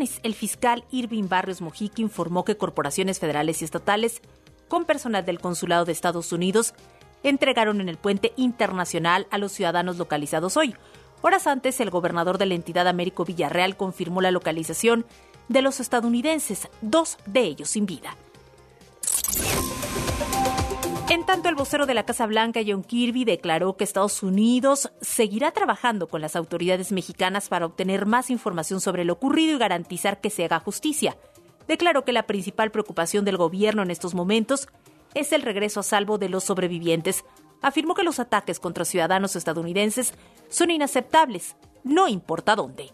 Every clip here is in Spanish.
el fiscal Irving Barrios Mojica informó que corporaciones federales y estatales con personal del Consulado de Estados Unidos entregaron en el puente internacional a los ciudadanos localizados hoy. Horas antes, el gobernador de la entidad Américo Villarreal confirmó la localización de los estadounidenses, dos de ellos sin vida. En tanto, el vocero de la Casa Blanca, John Kirby, declaró que Estados Unidos seguirá trabajando con las autoridades mexicanas para obtener más información sobre lo ocurrido y garantizar que se haga justicia. Declaró que la principal preocupación del gobierno en estos momentos es el regreso a salvo de los sobrevivientes. Afirmó que los ataques contra ciudadanos estadounidenses son inaceptables, no importa dónde.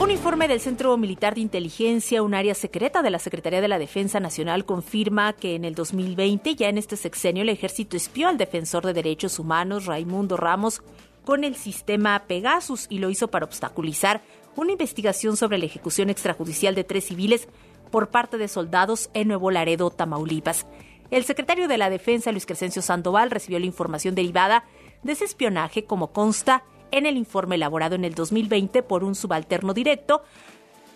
Un informe del Centro Militar de Inteligencia, un área secreta de la Secretaría de la Defensa Nacional, confirma que en el 2020, ya en este sexenio, el ejército espió al defensor de derechos humanos Raimundo Ramos con el sistema Pegasus y lo hizo para obstaculizar una investigación sobre la ejecución extrajudicial de tres civiles por parte de soldados en Nuevo Laredo, Tamaulipas. El secretario de la Defensa, Luis Crescencio Sandoval, recibió la información derivada de ese espionaje como consta en el informe elaborado en el 2020 por un subalterno directo.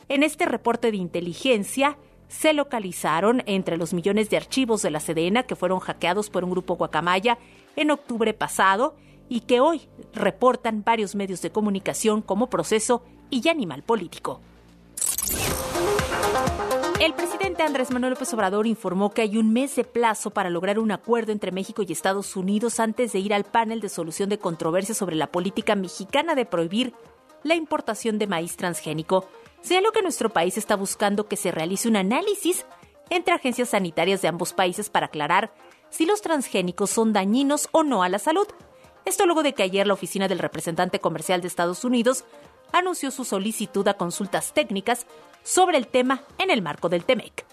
En este reporte de inteligencia se localizaron entre los millones de archivos de la Sedena que fueron hackeados por un grupo guacamaya en octubre pasado y que hoy reportan varios medios de comunicación como proceso y animal político. El presidente Andrés Manuel López Obrador informó que hay un mes de plazo para lograr un acuerdo entre México y Estados Unidos antes de ir al panel de solución de controversia sobre la política mexicana de prohibir la importación de maíz transgénico. Sea lo que nuestro país está buscando que se realice un análisis entre agencias sanitarias de ambos países para aclarar si los transgénicos son dañinos o no a la salud. Esto luego de que ayer la oficina del representante comercial de Estados Unidos anunció su solicitud a consultas técnicas sobre el tema en el marco del TEMEC.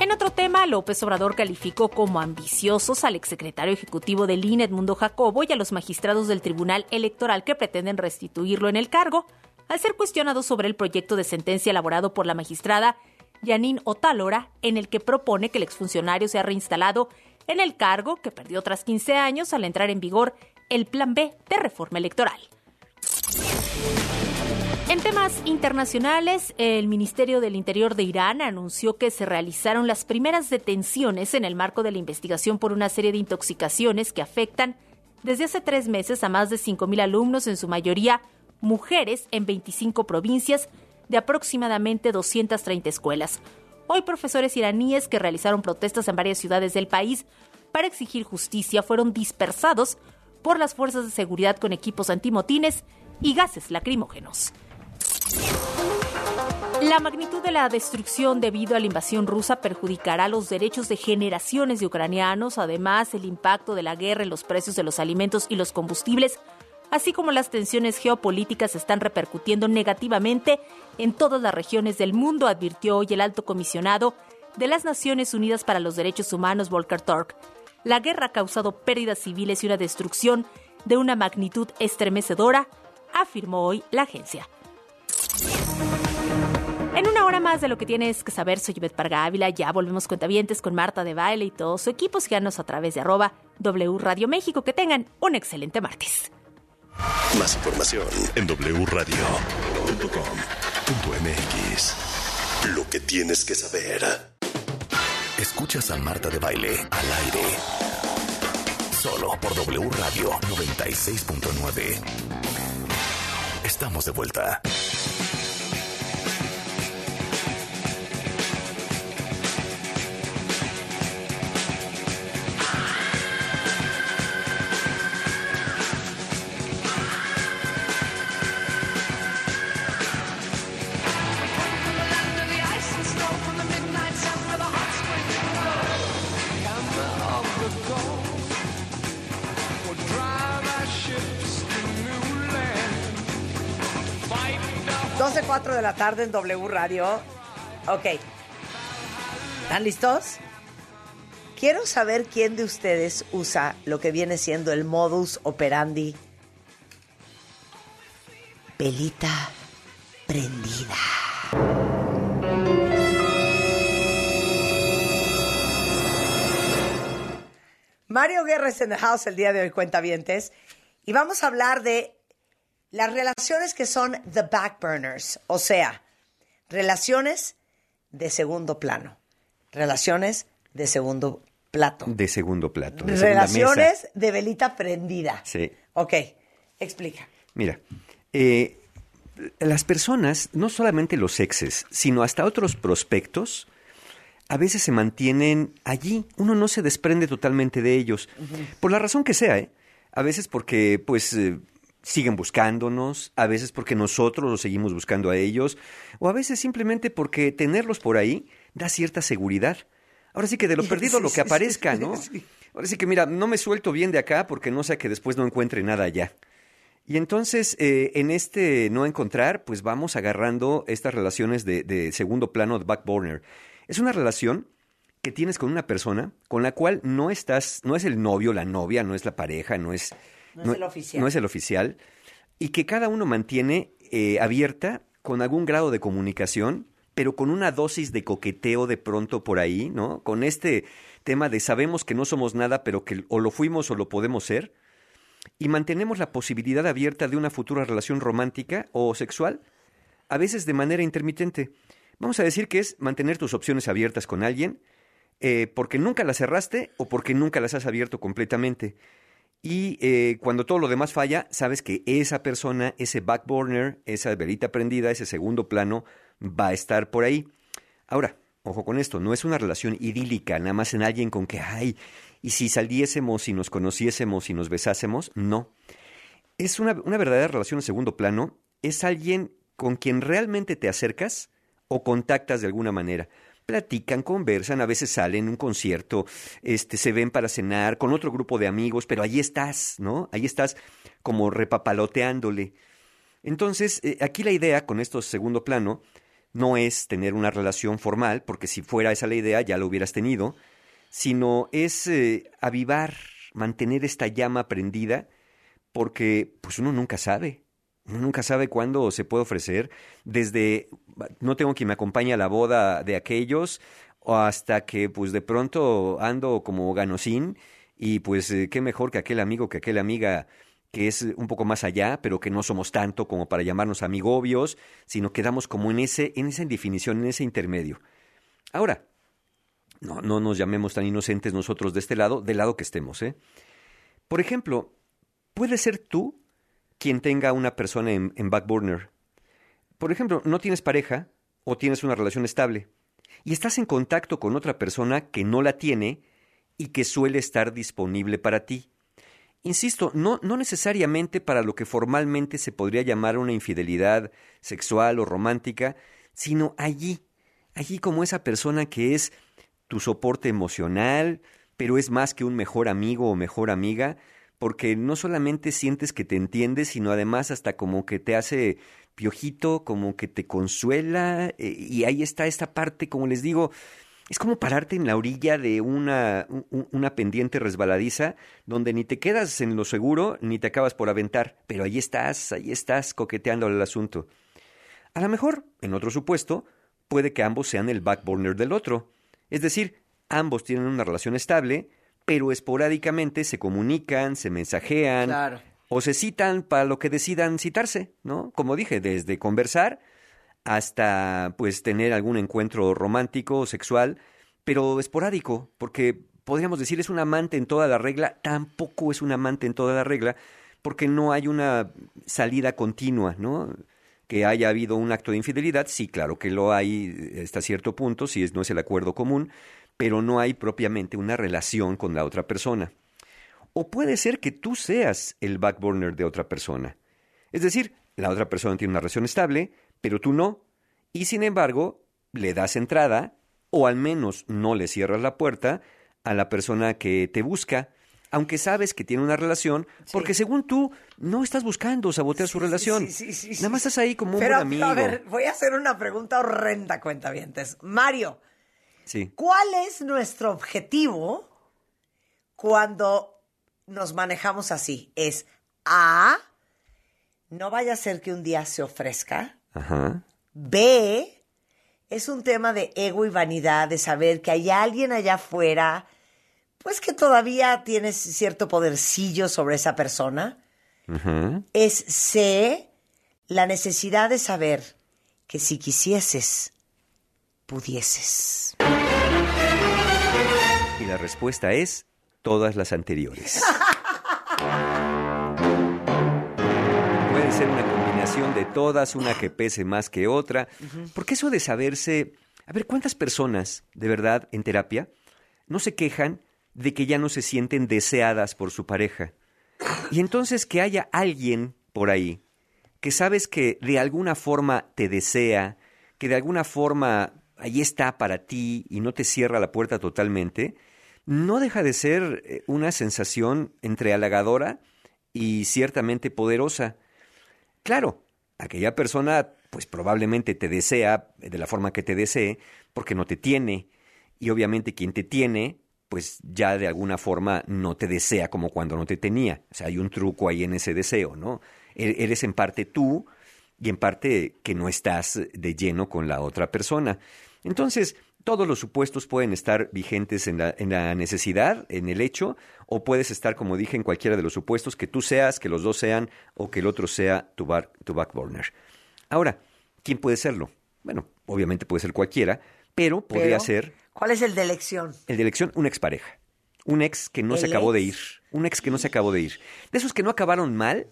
En otro tema, López Obrador calificó como ambiciosos al exsecretario ejecutivo del INE, Edmundo Jacobo, y a los magistrados del Tribunal Electoral que pretenden restituirlo en el cargo, al ser cuestionado sobre el proyecto de sentencia elaborado por la magistrada Yanin Otálora, en el que propone que el exfuncionario sea reinstalado en el cargo que perdió tras 15 años al entrar en vigor el Plan B de reforma electoral. En temas internacionales, el Ministerio del Interior de Irán anunció que se realizaron las primeras detenciones en el marco de la investigación por una serie de intoxicaciones que afectan desde hace tres meses a más de 5.000 alumnos, en su mayoría mujeres, en 25 provincias de aproximadamente 230 escuelas. Hoy profesores iraníes que realizaron protestas en varias ciudades del país para exigir justicia fueron dispersados por las fuerzas de seguridad con equipos antimotines y gases lacrimógenos. La magnitud de la destrucción debido a la invasión rusa perjudicará los derechos de generaciones de ucranianos, además el impacto de la guerra en los precios de los alimentos y los combustibles, así como las tensiones geopolíticas están repercutiendo negativamente en todas las regiones del mundo, advirtió hoy el alto comisionado de las Naciones Unidas para los Derechos Humanos, Volker Turk. La guerra ha causado pérdidas civiles y una destrucción de una magnitud estremecedora, afirmó hoy la agencia. En una hora más de lo que tienes que saber, soy Yvette Parga Ávila. Ya volvemos cuentavientes con Marta de Baile y todo su equipo. Síganos a través de arroba W Radio México. Que tengan un excelente martes. Más información en wradio.com.mx. Lo que tienes que saber. Escuchas a Marta de Baile al aire. Solo por W Radio 96.9. Estamos de vuelta. De la tarde en W Radio. Ok. ¿Están listos? Quiero saber quién de ustedes usa lo que viene siendo el modus operandi. Pelita prendida. Mario Guerres en the house el día de hoy, cuentavientes. Y vamos a hablar de Las relaciones que son the back burners, o sea, relaciones de segundo plano, relaciones de segundo plato. De segundo plato. De relaciones de velita prendida. Sí. Ok, explica. Mira, eh, las personas, no solamente los exes, sino hasta otros prospectos, a veces se mantienen allí. Uno no se desprende totalmente de ellos. Por la razón que sea, ¿eh? A veces porque, pues, eh, siguen buscándonos, a veces porque nosotros los seguimos buscando a ellos, o a veces simplemente porque tenerlos por ahí da cierta seguridad. Ahora sí que de lo perdido lo que aparezca, ¿no? Ahora sí que mira, no me suelto bien de acá porque no sé que después no encuentre nada allá. Y entonces, eh, en este no encontrar, pues vamos agarrando estas relaciones de, de segundo plano, de backburner. Es una relación que tienes con una persona con la cual no estás, no es el novio, la novia, no es la pareja, no es, no, es el oficial. No es el oficial. Y que cada uno mantiene eh, abierta con algún grado de comunicación, pero con una dosis de coqueteo de pronto por ahí, ¿no? Con este tema de sabemos que no somos nada, pero que o lo fuimos o lo podemos ser, y mantenemos la posibilidad abierta de una futura relación romántica o sexual, a veces de manera intermitente. Vamos a decir que es mantener tus opciones abiertas con alguien, eh, porque nunca las cerraste o porque nunca las has abierto completamente. Y eh, cuando todo lo demás falla, sabes que esa persona, ese backburner, esa velita prendida, ese segundo plano, va a estar por ahí. Ahora, ojo con esto, no es una relación idílica, nada más en alguien con que, ay, y si saliésemos y nos conociésemos y nos besásemos, no. Es una, una verdadera relación en segundo plano, es alguien con quien realmente te acercas o contactas de alguna manera platican, conversan, a veces salen a un concierto, este, se ven para cenar con otro grupo de amigos, pero ahí estás, ¿no? Ahí estás como repapaloteándole. Entonces, eh, aquí la idea con esto segundo plano no es tener una relación formal, porque si fuera esa la idea ya lo hubieras tenido, sino es eh, avivar, mantener esta llama prendida, porque pues uno nunca sabe, uno nunca sabe cuándo se puede ofrecer, desde no tengo quien me acompañe a la boda de aquellos, hasta que pues de pronto ando como ganosín, y pues eh, qué mejor que aquel amigo, que aquella amiga que es un poco más allá, pero que no somos tanto como para llamarnos amigobios, sino quedamos como en ese, en esa indefinición, en ese intermedio. Ahora, no, no nos llamemos tan inocentes nosotros de este lado, del lado que estemos, ¿eh? Por ejemplo, puede ser tú quien tenga una persona en, en backburner. Por ejemplo, no tienes pareja o tienes una relación estable y estás en contacto con otra persona que no la tiene y que suele estar disponible para ti. Insisto, no, no necesariamente para lo que formalmente se podría llamar una infidelidad sexual o romántica, sino allí, allí como esa persona que es tu soporte emocional, pero es más que un mejor amigo o mejor amiga, porque no solamente sientes que te entiendes, sino además hasta como que te hace piojito, como que te consuela, eh, y ahí está esta parte, como les digo, es como pararte en la orilla de una, una pendiente resbaladiza, donde ni te quedas en lo seguro, ni te acabas por aventar, pero ahí estás, ahí estás coqueteando al asunto. A lo mejor, en otro supuesto, puede que ambos sean el backburner del otro, es decir, ambos tienen una relación estable, pero esporádicamente se comunican, se mensajean o se citan para lo que decidan citarse, ¿no? Como dije, desde conversar hasta pues tener algún encuentro romántico o sexual, pero esporádico, porque podríamos decir es un amante en toda la regla, tampoco es un amante en toda la regla, porque no hay una salida continua, ¿no? Que haya habido un acto de infidelidad, sí, claro que lo hay hasta cierto punto, si no es el acuerdo común, pero no hay propiamente una relación con la otra persona. O puede ser que tú seas el backburner de otra persona. Es decir, la otra persona tiene una relación estable, pero tú no. Y sin embargo, le das entrada, o al menos no le cierras la puerta, a la persona que te busca, aunque sabes que tiene una relación, porque según tú no estás buscando sabotear su relación. Nada más estás ahí como un buen amigo. a ver, voy a hacer una pregunta horrenda, cuentavientes. Mario, ¿Cuál es nuestro objetivo cuando nos manejamos así? Es A, no vaya a ser que un día se ofrezca. B, es un tema de ego y vanidad, de saber que hay alguien allá afuera, pues que todavía tiene cierto podercillo sobre esa persona. Ajá. es C, la necesidad de saber que si quisieses, pudieses. La respuesta es todas las anteriores. Puede ser una combinación de todas, una que pese más que otra. Porque eso de saberse... A ver, ¿cuántas personas, de verdad, en terapia, no se quejan de que ya no se sienten deseadas por su pareja? Y entonces que haya alguien por ahí que sabes que de alguna forma te desea, que de alguna forma ahí está para ti y no te cierra la puerta totalmente, no deja de ser eh, una sensación entre halagadora y ciertamente poderosa. Claro, aquella persona pues probablemente te desea de la forma que te desee porque no te tiene y obviamente quien te tiene pues ya de alguna forma no te desea como cuando no te tenía. O sea, hay un truco ahí en ese deseo, ¿no? E- Eres en parte tú y en parte que no estás de lleno con la otra persona. Entonces, todos los supuestos pueden estar vigentes en la, en la necesidad, en el hecho, o puedes estar, como dije, en cualquiera de los supuestos, que tú seas, que los dos sean, o que el otro sea tu, bar- tu backburner. Ahora, ¿quién puede serlo? Bueno, obviamente puede ser cualquiera, pero podría Pero, ser ¿Cuál es el de elección? el de elección, una expareja. Un ex que no se ¿El acabó de ir. Un ex que no se acabó de ir. De esos que no acabaron mal,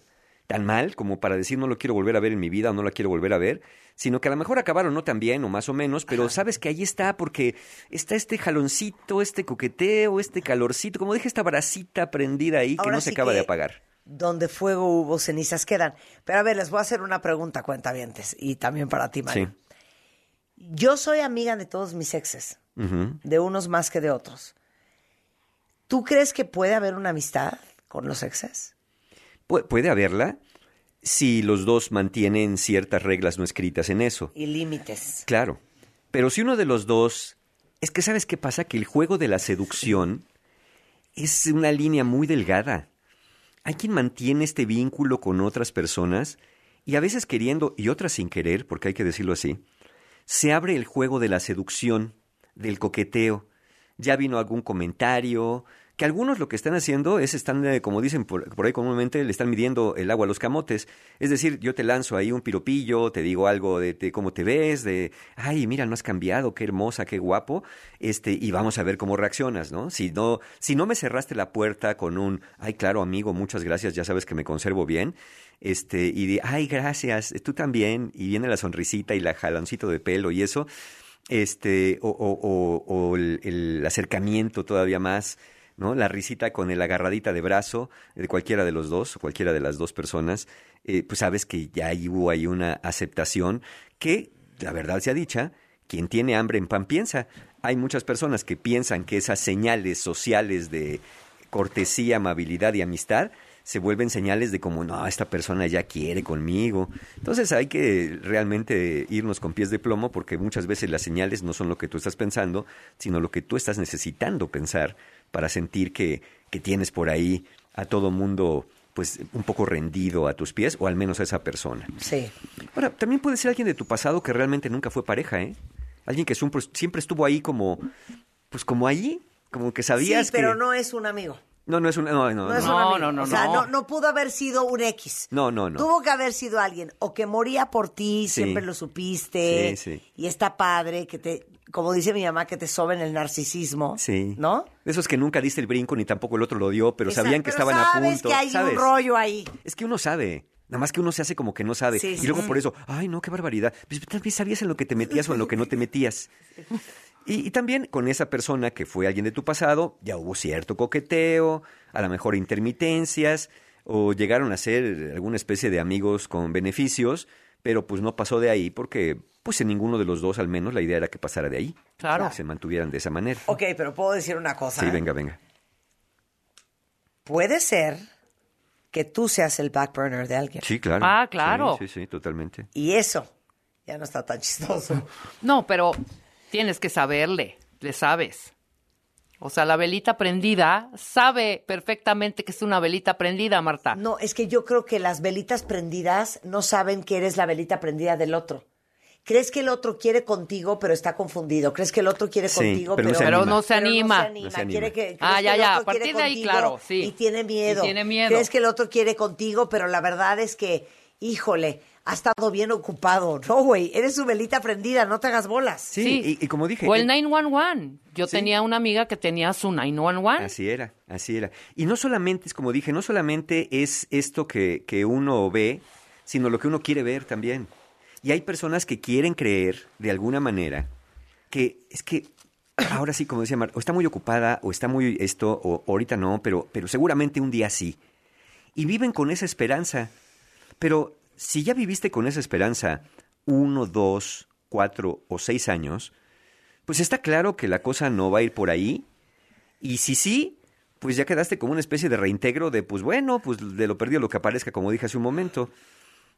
tan mal como para decir no lo quiero volver a ver en mi vida o no la quiero volver a ver, sino que a lo mejor acabaron no tan bien o más o menos, pero sabes que ahí está porque está este jaloncito, este coqueteo, este calorcito, como dije, esta bracita prendida ahí que no se acaba de apagar. Donde fuego hubo, cenizas quedan. Pero a ver, les voy a hacer una pregunta, cuentavientes, y también para ti, Mario. Sí. Yo soy amiga de todos mis exes, de unos más que de otros. ¿Tú crees que puede haber una amistad con los exes? Pu- puede haberla si los dos mantienen ciertas reglas no escritas en eso. Y límites. Claro. Pero si uno de los dos. Es que sabes qué pasa? Que el juego de la seducción es una línea muy delgada. Hay quien mantiene este vínculo con otras personas y a veces queriendo y otras sin querer, porque hay que decirlo así, se abre el juego de la seducción, del coqueteo. Ya vino algún comentario, que algunos lo que están haciendo es, están, eh, como dicen por, ahí comúnmente, le están midiendo el agua a los camotes. Es decir, yo te lanzo ahí un piropillo, te digo algo de, cómo te ves, de, ay, mira, no has cambiado, qué hermosa, qué guapo, este, y vamos a ver cómo reaccionas, ¿no? Si no, si no me cerraste la puerta con un, ay, claro, amigo, muchas gracias, ya sabes que me conservo bien, este, y de, ay, gracias, tú también, y viene la sonrisita y la jaloncito de pelo y eso, este, o, o- o- o el acercamiento todavía más, ¿no? La risita con el agarradita de brazo de cualquiera de los dos, cualquiera de las dos personas, eh, pues sabes que ya hubo ahí una aceptación que, la verdad sea dicha, quien tiene hambre en pan piensa. Hay muchas personas que piensan que esas señales sociales de cortesía, amabilidad y amistad se vuelven señales de como, no, esta persona ya quiere conmigo. Entonces hay que realmente irnos con pies de plomo porque muchas veces las señales no son lo que tú estás pensando, sino lo que tú estás necesitando pensar para sentir que, que tienes por ahí a todo mundo pues un poco rendido a tus pies o al menos a esa persona. Sí. Ahora, también puede ser alguien de tu pasado que realmente nunca fue pareja, ¿eh? Alguien que siempre, estuvo ahí como, pues como allí, como que sabías sí, pero que... no es un amigo. No, no es un... No, no, No, no. es un No, amigo. no, no, o sea, no. no. no pudo haber sido un X. No, no, no. Tuvo que haber sido alguien o que moría por ti, Sí. siempre lo supiste. Sí, sí. Y está padre que te, como dice mi mamá, que te soben el narcisismo. Sí. ¿No? De esos que nunca diste el brinco ni tampoco el otro lo dio, pero sabían que estaban a punto. que hay ¿sabes? un rollo ahí. Es que uno sabe. Nada más que uno se hace como que no sabe. Sí, y sí. luego por eso, ay, no, qué barbaridad. Pues tal vez sabías en lo que te metías o en lo que no te metías. Y, y también con esa persona que fue alguien de tu pasado, ya hubo cierto coqueteo, a lo mejor intermitencias, o llegaron a ser alguna especie de amigos con beneficios, pero pues no pasó de ahí porque, pues en ninguno de los dos al menos la idea era que pasara de ahí. Claro. Que se mantuvieran de esa manera. Ok, pero puedo decir una cosa. Sí, ¿eh? venga, venga. Puede ser que tú seas el back burner de alguien. Sí, claro. Ah, claro. Sí, sí, sí, totalmente. Y eso ya no está tan chistoso. No, pero tienes que saberle, le sabes. O sea, la velita prendida sabe perfectamente que es una velita prendida, Marta. No, es que yo creo que las velitas prendidas no saben que eres la velita prendida del otro. Crees que el otro quiere contigo, pero está confundido. Crees que el otro quiere Sí, contigo, pero no pero, se Pero anima. no se anima. No se anima. Quiere que, Ah, ya, ya, a partir de ahí, claro, sí. Y tiene miedo. Y tiene miedo. Crees que el otro quiere contigo, pero la verdad es que, híjole, ha estado bien ocupado. No, güey, eres su velita prendida, no te hagas bolas. Sí, Y, y como dije... O el eh, 911. Yo Sí. tenía una amiga que tenía su 911. Así era, así era. Y no solamente, es como dije, no solamente es esto que, que uno ve, sino lo que uno quiere ver también. Y hay personas que quieren creer, de alguna manera, que es que, ahora sí, como decía Mar, o está muy ocupada, o está muy esto, o ahorita no, pero, pero seguramente un día sí. Y viven con esa esperanza. Pero si ya viviste con esa esperanza uno, dos, cuatro o seis años, pues está claro que la cosa no va a ir por ahí. Y si sí, pues ya quedaste como una especie de reintegro de, pues bueno, pues de lo perdido lo que aparezca, como dije hace un momento.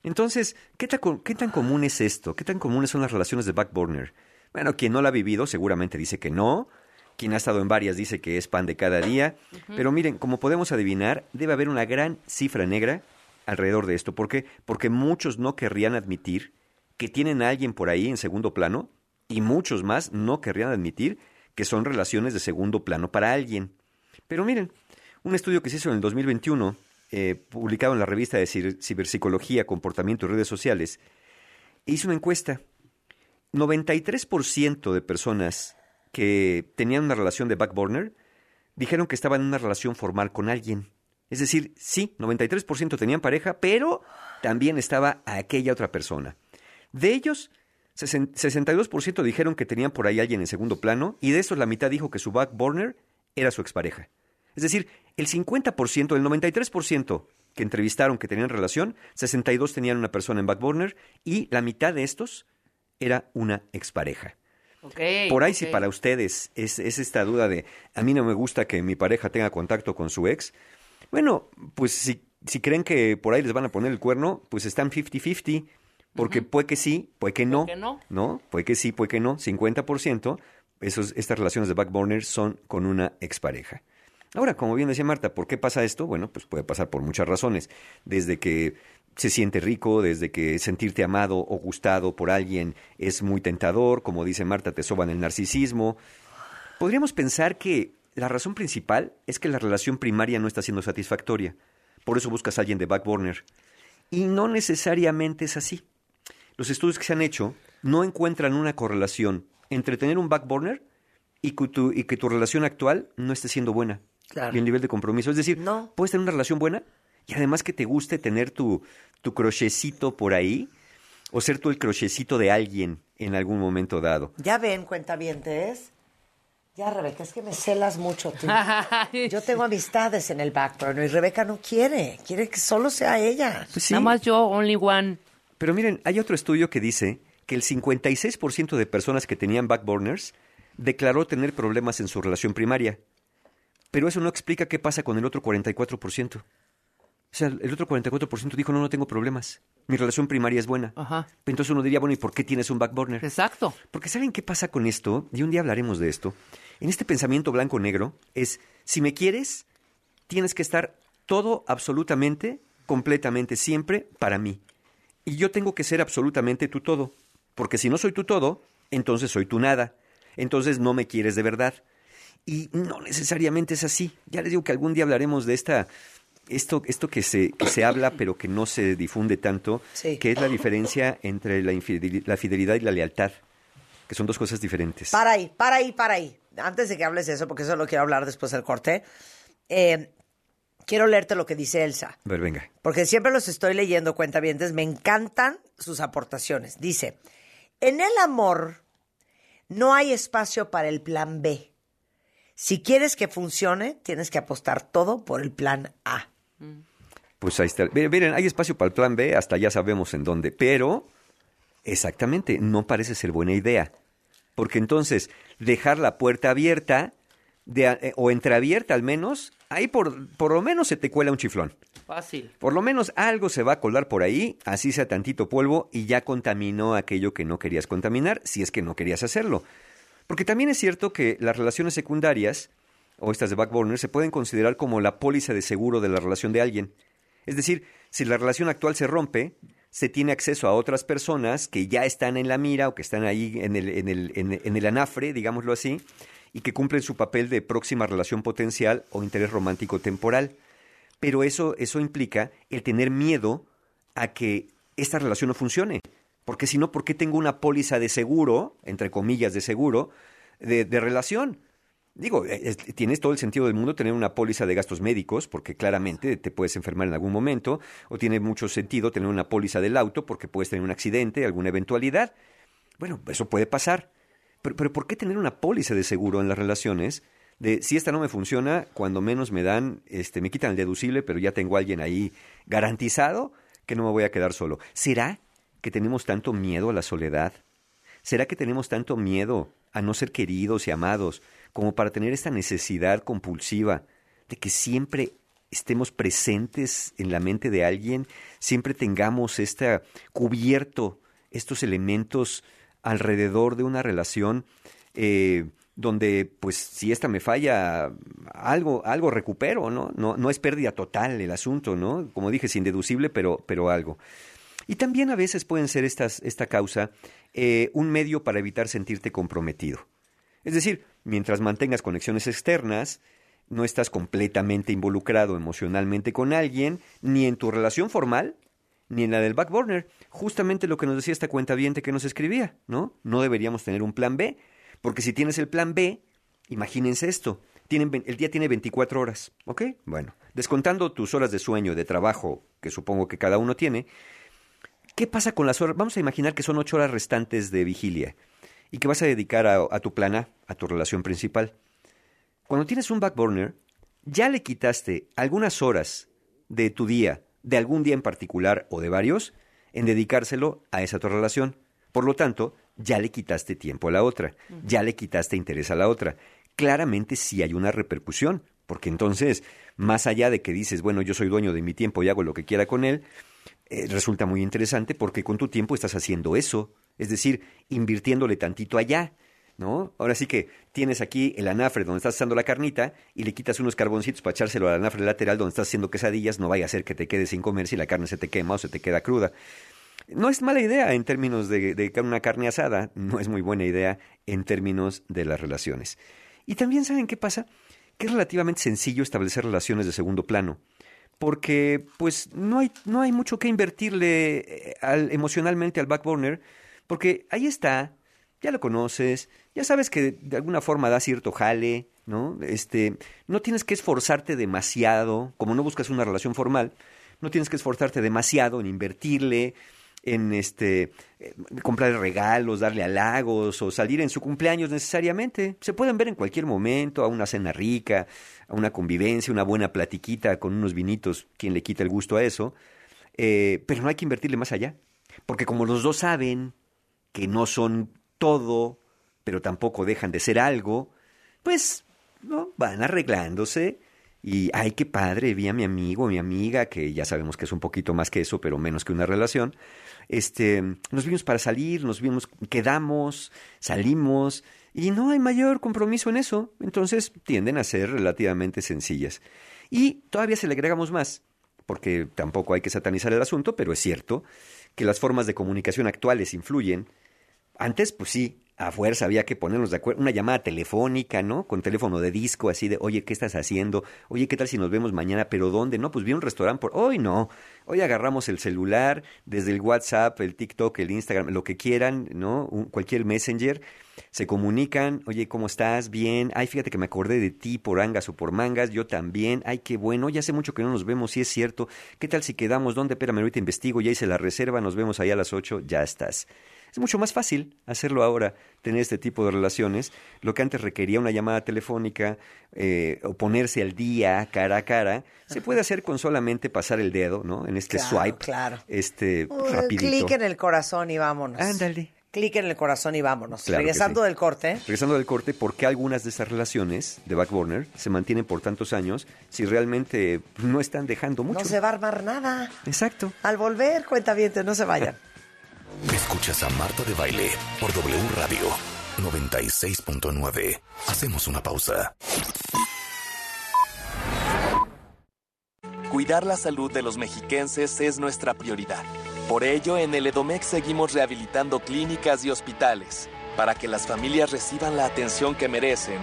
Entonces, ¿qué tan, ¿qué tan común es esto? ¿Qué tan comunes son las relaciones de backburner? Bueno, quien no la ha vivido seguramente dice que no. Quien ha estado en varias dice que es pan de cada día. Pero miren, como podemos adivinar, debe haber una gran cifra negra alrededor de esto. ¿Por qué? Porque muchos no querrían admitir que tienen a alguien por ahí en segundo plano y muchos más no querrían admitir que son relaciones de segundo plano para alguien. Pero miren, un estudio que se hizo en el 2021, eh, publicado en la revista de Ciberpsicología, Comportamiento y Redes Sociales, hizo una encuesta. 93% de personas que tenían una relación de backburner dijeron que estaban en una relación formal con alguien. Es decir, sí, 93% tenían pareja, pero también estaba aquella otra persona. De ellos, sesen- 62% dijeron que tenían por ahí alguien en segundo plano, y de esos la mitad dijo que su backburner era su expareja. Es decir, el 50%, el 93% que entrevistaron que tenían relación, 62 tenían una persona en backburner, y la mitad de estos era una expareja. Ok, Por ahí si para ustedes es, es esta duda de a mí no me gusta que mi pareja tenga contacto con su ex, bueno, pues si, si creen que por ahí les van a poner el cuerno, pues están 50-50, porque puede que sí, puede que no, que no. ¿no? Puede que sí, puede que no, 50%, esos, estas relaciones de backburner son con una expareja. Ahora, como bien decía Marta, ¿por qué pasa esto? Bueno, pues puede pasar por muchas razones. Desde que se siente rico, desde que sentirte amado o gustado por alguien es muy tentador, como dice Marta, te soban el narcisismo. Podríamos pensar que la razón principal es que la relación primaria no está siendo satisfactoria. Por eso buscas a alguien de backburner. Y no necesariamente es así. Los estudios que se han hecho no encuentran una correlación entre tener un backburner y que tu, y que tu relación actual no esté siendo buena. Claro. Y el nivel de compromiso. Es decir, No. puedes tener una relación buena y además que te guste tener tu, tu crochecito por ahí o ser tú el crochecito de alguien en algún momento dado. Ya ven, cuentavientes. Ya, Rebeca, es que me celas mucho tú. Yo tengo amistades en el backburner y Rebeca no quiere. Quiere que solo sea ella. Pues sí. Nada más yo, only one. Pero miren, hay otro estudio que dice que el 56% de personas que tenían backburners declaró tener problemas en su relación primaria. Pero eso no explica qué pasa con el otro 44%. O sea, el otro 44% dijo, no, no tengo problemas. Mi relación primaria es buena. Ajá. Entonces uno diría, bueno, ¿y por qué tienes un backburner? Exacto. Porque ¿saben qué pasa con esto? Y un día hablaremos de esto. En este pensamiento blanco-negro es, si me quieres, tienes que estar todo absolutamente, completamente, siempre para mí. Y yo tengo que ser absolutamente tu todo. Porque si no soy tu todo, entonces soy tu nada. Entonces no me quieres de verdad. Y no necesariamente es así. Ya les digo que algún día hablaremos de esta... Esto, esto que, se, que se habla pero que no se difunde tanto, Sí. que es la diferencia entre la, la fidelidad y la lealtad, que son dos cosas diferentes. Para ahí, para ahí, para ahí. Antes de que hables de eso, porque eso lo quiero hablar después del corte, eh, quiero leerte lo que dice Elsa. A ver, venga. porque siempre los estoy leyendo cuentavientes, me encantan sus aportaciones. Dice, en el amor no hay espacio para el plan B. Si quieres que funcione, tienes que apostar todo por el plan A. Pues ahí está. Miren, hay espacio para el plan B, hasta ya sabemos en dónde, pero exactamente, no parece ser buena idea. Porque entonces, dejar la puerta abierta, de, eh, o entreabierta al menos, ahí por, por lo menos se te cuela un chiflón. Fácil. Por lo menos algo se va a colar por ahí, así sea tantito polvo, y ya contaminó aquello que no querías contaminar, si es que no querías hacerlo. Porque también es cierto que las relaciones secundarias, o estas de backburner, se pueden considerar como la póliza de seguro de la relación de alguien. Es decir, si la relación actual se rompe, se tiene acceso a otras personas que ya están en la mira o que están ahí en el, en el, en, en el anafre, digámoslo así, y que cumplen su papel de próxima relación potencial o interés romántico temporal. Pero eso, eso implica el tener miedo a que esta relación no funcione. Porque si no, ¿por qué tengo una póliza de seguro, entre comillas de seguro, de, de relación? Digo, es- tienes todo el sentido del mundo tener una póliza de gastos médicos, porque claramente te puedes enfermar en algún momento, o tiene mucho sentido tener una póliza del auto, porque puedes tener un accidente, alguna eventualidad. Bueno, eso puede pasar. Pero, pero ¿por qué tener una póliza de seguro en las relaciones? De si esta no me funciona, cuando menos me dan, este, me quitan el deducible, pero ya tengo a alguien ahí garantizado que no me voy a quedar solo. ¿Será que tenemos tanto miedo a la soledad? ¿Será que tenemos tanto miedo a no ser queridos y amados como para tener esta necesidad compulsiva de que siempre estemos presentes en la mente de alguien, siempre tengamos esta cubierto estos elementos alrededor de una relación eh, donde pues si esta me falla algo algo recupero, ¿no? No no es pérdida total el asunto, ¿no? Como dije, sin deducible, pero pero algo. Y también a veces pueden ser esta causa eh, un medio para evitar sentirte comprometido. Es decir, mientras mantengas conexiones externas, no estás completamente involucrado emocionalmente con alguien, ni en tu relación formal, ni en la del backburner. Justamente lo que nos decía esta cuenta que nos escribía, ¿no? No deberíamos tener un plan B, porque si tienes el plan B, imagínense esto, tienen, el día tiene 24 horas, ¿ok? Bueno, descontando tus horas de sueño, de trabajo, que supongo que cada uno tiene, ¿Qué pasa con las horas? Vamos a imaginar que son ocho horas restantes de vigilia y que vas a dedicar a, a tu plan A, a tu relación principal. Cuando tienes un backburner, ya le quitaste algunas horas de tu día, de algún día en particular o de varios, en dedicárselo a esa tu relación. Por lo tanto, ya le quitaste tiempo a la otra, ya le quitaste interés a la otra. Claramente sí hay una repercusión, porque entonces, más allá de que dices, bueno, yo soy dueño de mi tiempo y hago lo que quiera con él, eh, resulta muy interesante porque con tu tiempo estás haciendo eso, es decir, invirtiéndole tantito allá, ¿no? Ahora sí que tienes aquí el anafre donde estás asando la carnita y le quitas unos carboncitos para echárselo al anafre lateral donde estás haciendo quesadillas, no vaya a ser que te quedes sin comer si la carne se te quema o se te queda cruda. No es mala idea en términos de, de una carne asada, no es muy buena idea en términos de las relaciones. Y también saben qué pasa, que es relativamente sencillo establecer relaciones de segundo plano porque pues no hay, no hay mucho que invertirle eh, al, emocionalmente al backburner, porque ahí está, ya lo conoces, ya sabes que de alguna forma da cierto jale, ¿no? Este, no tienes que esforzarte demasiado, como no buscas una relación formal, no tienes que esforzarte demasiado en invertirle, en este eh, comprar regalos, darle halagos o salir en su cumpleaños necesariamente. Se pueden ver en cualquier momento, a una cena rica, a una convivencia, una buena platiquita con unos vinitos, quien le quita el gusto a eso. Eh, pero no hay que invertirle más allá. Porque como los dos saben que no son todo, pero tampoco dejan de ser algo, pues ¿no? van arreglándose. Y, ay, qué padre, vi a mi amigo, mi amiga, que ya sabemos que es un poquito más que eso, pero menos que una relación. Este, nos vimos para salir, nos vimos, quedamos, salimos, y no hay mayor compromiso en eso. Entonces tienden a ser relativamente sencillas. Y todavía se le agregamos más, porque tampoco hay que satanizar el asunto, pero es cierto que las formas de comunicación actuales influyen. Antes, pues sí, a fuerza había que ponernos de acuerdo, una llamada telefónica, ¿no? Con teléfono de disco, así de, oye, ¿qué estás haciendo? Oye, ¿qué tal si nos vemos mañana? ¿Pero dónde? No, pues vi un restaurante por... Hoy no. Hoy agarramos el celular, desde el WhatsApp, el TikTok, el Instagram, lo que quieran, ¿no? Un- cualquier messenger, se comunican, oye, ¿cómo estás? Bien. Ay, fíjate que me acordé de ti por angas o por mangas, yo también. Ay, qué bueno, ya hace mucho que no nos vemos, sí es cierto. ¿Qué tal si quedamos? ¿Dónde? Espérame, ahorita investigo, ya hice la reserva, nos vemos ahí a las ocho, ya estás. Es mucho más fácil hacerlo ahora, tener este tipo de relaciones. Lo que antes requería una llamada telefónica eh, o ponerse al día, cara a cara, se puede hacer con solamente pasar el dedo, ¿no? En este Claro, swipe, claro. este Uh, rapidito. Clic en el corazón y vámonos. Ándale. Clic en el corazón y vámonos. Claro Regresando sí. del corte. Regresando del corte, ¿por qué algunas de estas relaciones de backburner se mantienen por tantos años si realmente no están dejando mucho? No se va a armar nada. Exacto. Al volver, cuenta no se vayan. Escuchas a Marta de Baile por W Radio 96.9. Hacemos una pausa. Cuidar la salud de los mexiquenses es nuestra prioridad. Por ello, en el Edomex seguimos rehabilitando clínicas y hospitales para que las familias reciban la atención que merecen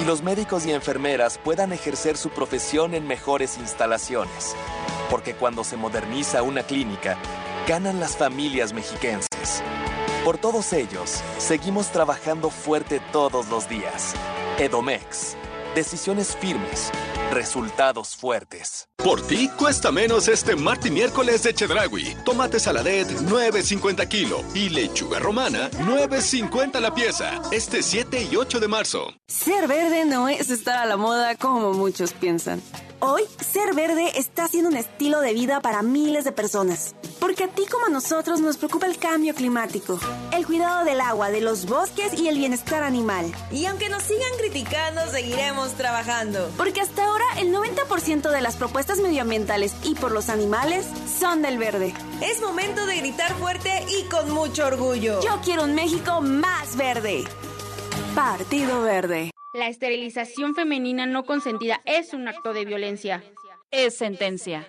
y los médicos y enfermeras puedan ejercer su profesión en mejores instalaciones. Porque cuando se moderniza una clínica, ganan las familias mexiquenses. Por todos ellos, seguimos trabajando fuerte todos los días. Edomex. Decisiones firmes. Resultados fuertes. Por ti cuesta menos este martes y miércoles de Chedragui. Tomate saladet 9.50 kilo y lechuga romana 9.50 la pieza. Este 7 y 8 de marzo. Ser verde no es estar a la moda como muchos piensan. Hoy, ser verde está siendo un estilo de vida para miles de personas. Porque a ti como a nosotros nos preocupa el cambio climático, el cuidado del agua, de los bosques y el bienestar animal. Y aunque nos sigan criticando, seguiremos trabajando. Porque hasta ahora el 90% de las propuestas medioambientales y por los animales son del verde. Es momento de gritar fuerte y con mucho orgullo. Yo quiero un México más verde. Partido Verde. La esterilización femenina no consentida es un acto de violencia. Es sentencia.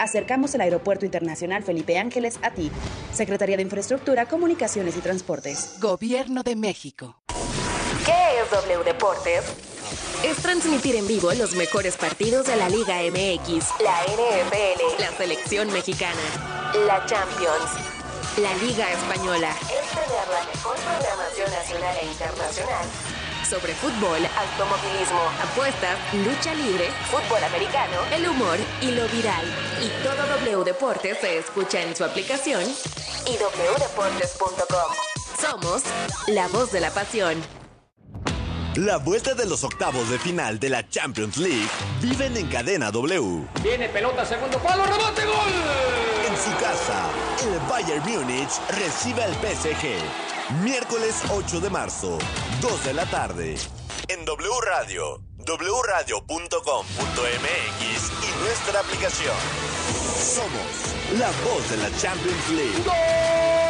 Acercamos el Aeropuerto Internacional Felipe Ángeles a ti. Secretaría de Infraestructura, Comunicaciones y Transportes. Gobierno de México. ¿Qué es W Deportes? Es transmitir en vivo los mejores partidos de la Liga MX, la NFL, la selección mexicana, la Champions, la Liga Española. Es tener la mejor programación nacional e internacional sobre fútbol, automovilismo, apuestas, lucha libre, fútbol americano, el humor y lo viral. Y todo W Deportes se escucha en su aplicación y wdeportes.com. Somos la voz de la pasión. La vuelta de los octavos de final de la Champions League viven en cadena W. Viene pelota, segundo palo, rebote, gol. En su casa, el Bayern Múnich recibe al PSG. Miércoles 8 de marzo, 2 de la tarde. En W Radio, wradio.com.mx y nuestra aplicación. Somos la voz de la Champions League. Para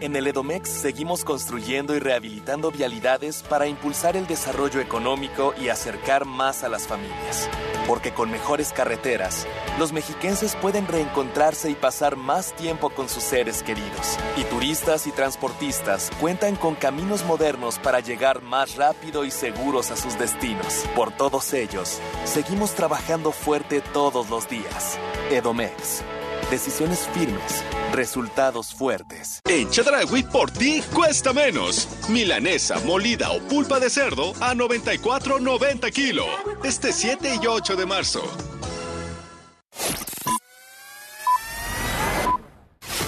En el Edomex seguimos construyendo y rehabilitando vialidades para impulsar el desarrollo económico y acercar más a las familias. Porque con mejores carreteras, los mexiquenses pueden reencontrarse y pasar más tiempo con sus seres queridos. Y turistas y transportistas cuentan con caminos modernos para llegar más rápido y seguros a sus destinos. Por todos ellos, seguimos trabajando fuerte todos los días. Edomex. Decisiones firmes, resultados fuertes. En Chedragui por ti cuesta menos. Milanesa, molida o pulpa de cerdo a 94.90 kilo. Este 7 y 8 de marzo.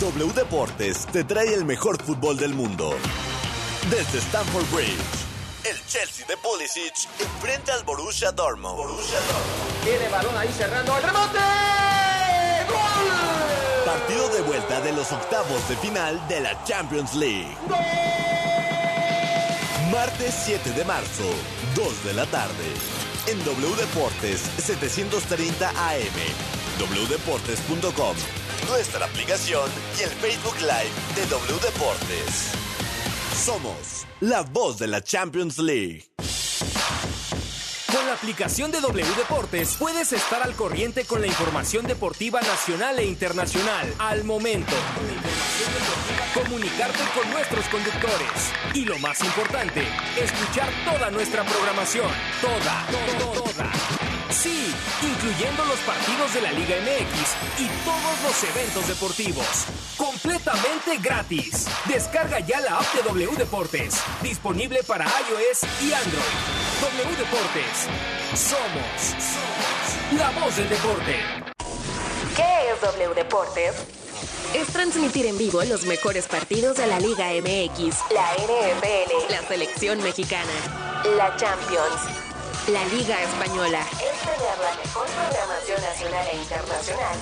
W Deportes te trae el mejor fútbol del mundo. Desde Stamford Bridge, el Chelsea de Pulisic enfrenta al Borussia Dortmund. Borussia Dortmund. Tiene balón ahí cerrando el remote. ¡Gol! Partido de vuelta de los octavos de final de la Champions League. Martes 7 de marzo, 2 de la tarde. En W Deportes 730 AM, wdeportes.com, nuestra aplicación y el Facebook Live de W Deportes. Somos la voz de la Champions League. Con la aplicación de W Deportes puedes estar al corriente con la información deportiva nacional e internacional al momento. Comunicarte con nuestros conductores. Y lo más importante, escuchar toda nuestra programación. Toda, toda, toda. Sí, incluyendo los partidos de la Liga MX y todos los eventos deportivos. Completamente gratis. Descarga ya la app de W Deportes. Disponible para iOS y Android. W Deportes. Somos, somos la voz del deporte. ¿Qué es W Deportes? Es transmitir en vivo los mejores partidos de la Liga MX, la NFL, la selección mexicana, la Champions, la Liga Española. Es tener la mejor programación nacional e internacional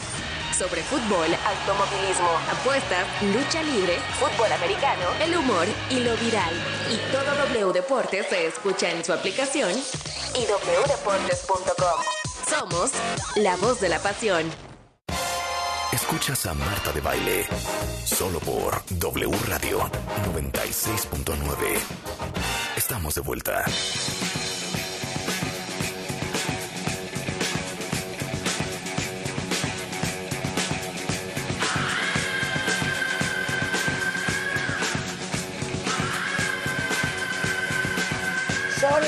sobre fútbol, automovilismo, apuestas, lucha libre, fútbol americano, el humor y lo viral. Y todo W Deportes se escucha en su aplicación y wdeportes.com. Somos la voz de la pasión. Escuchas a Marta de Baile solo por W Radio 96.9. Estamos de vuelta.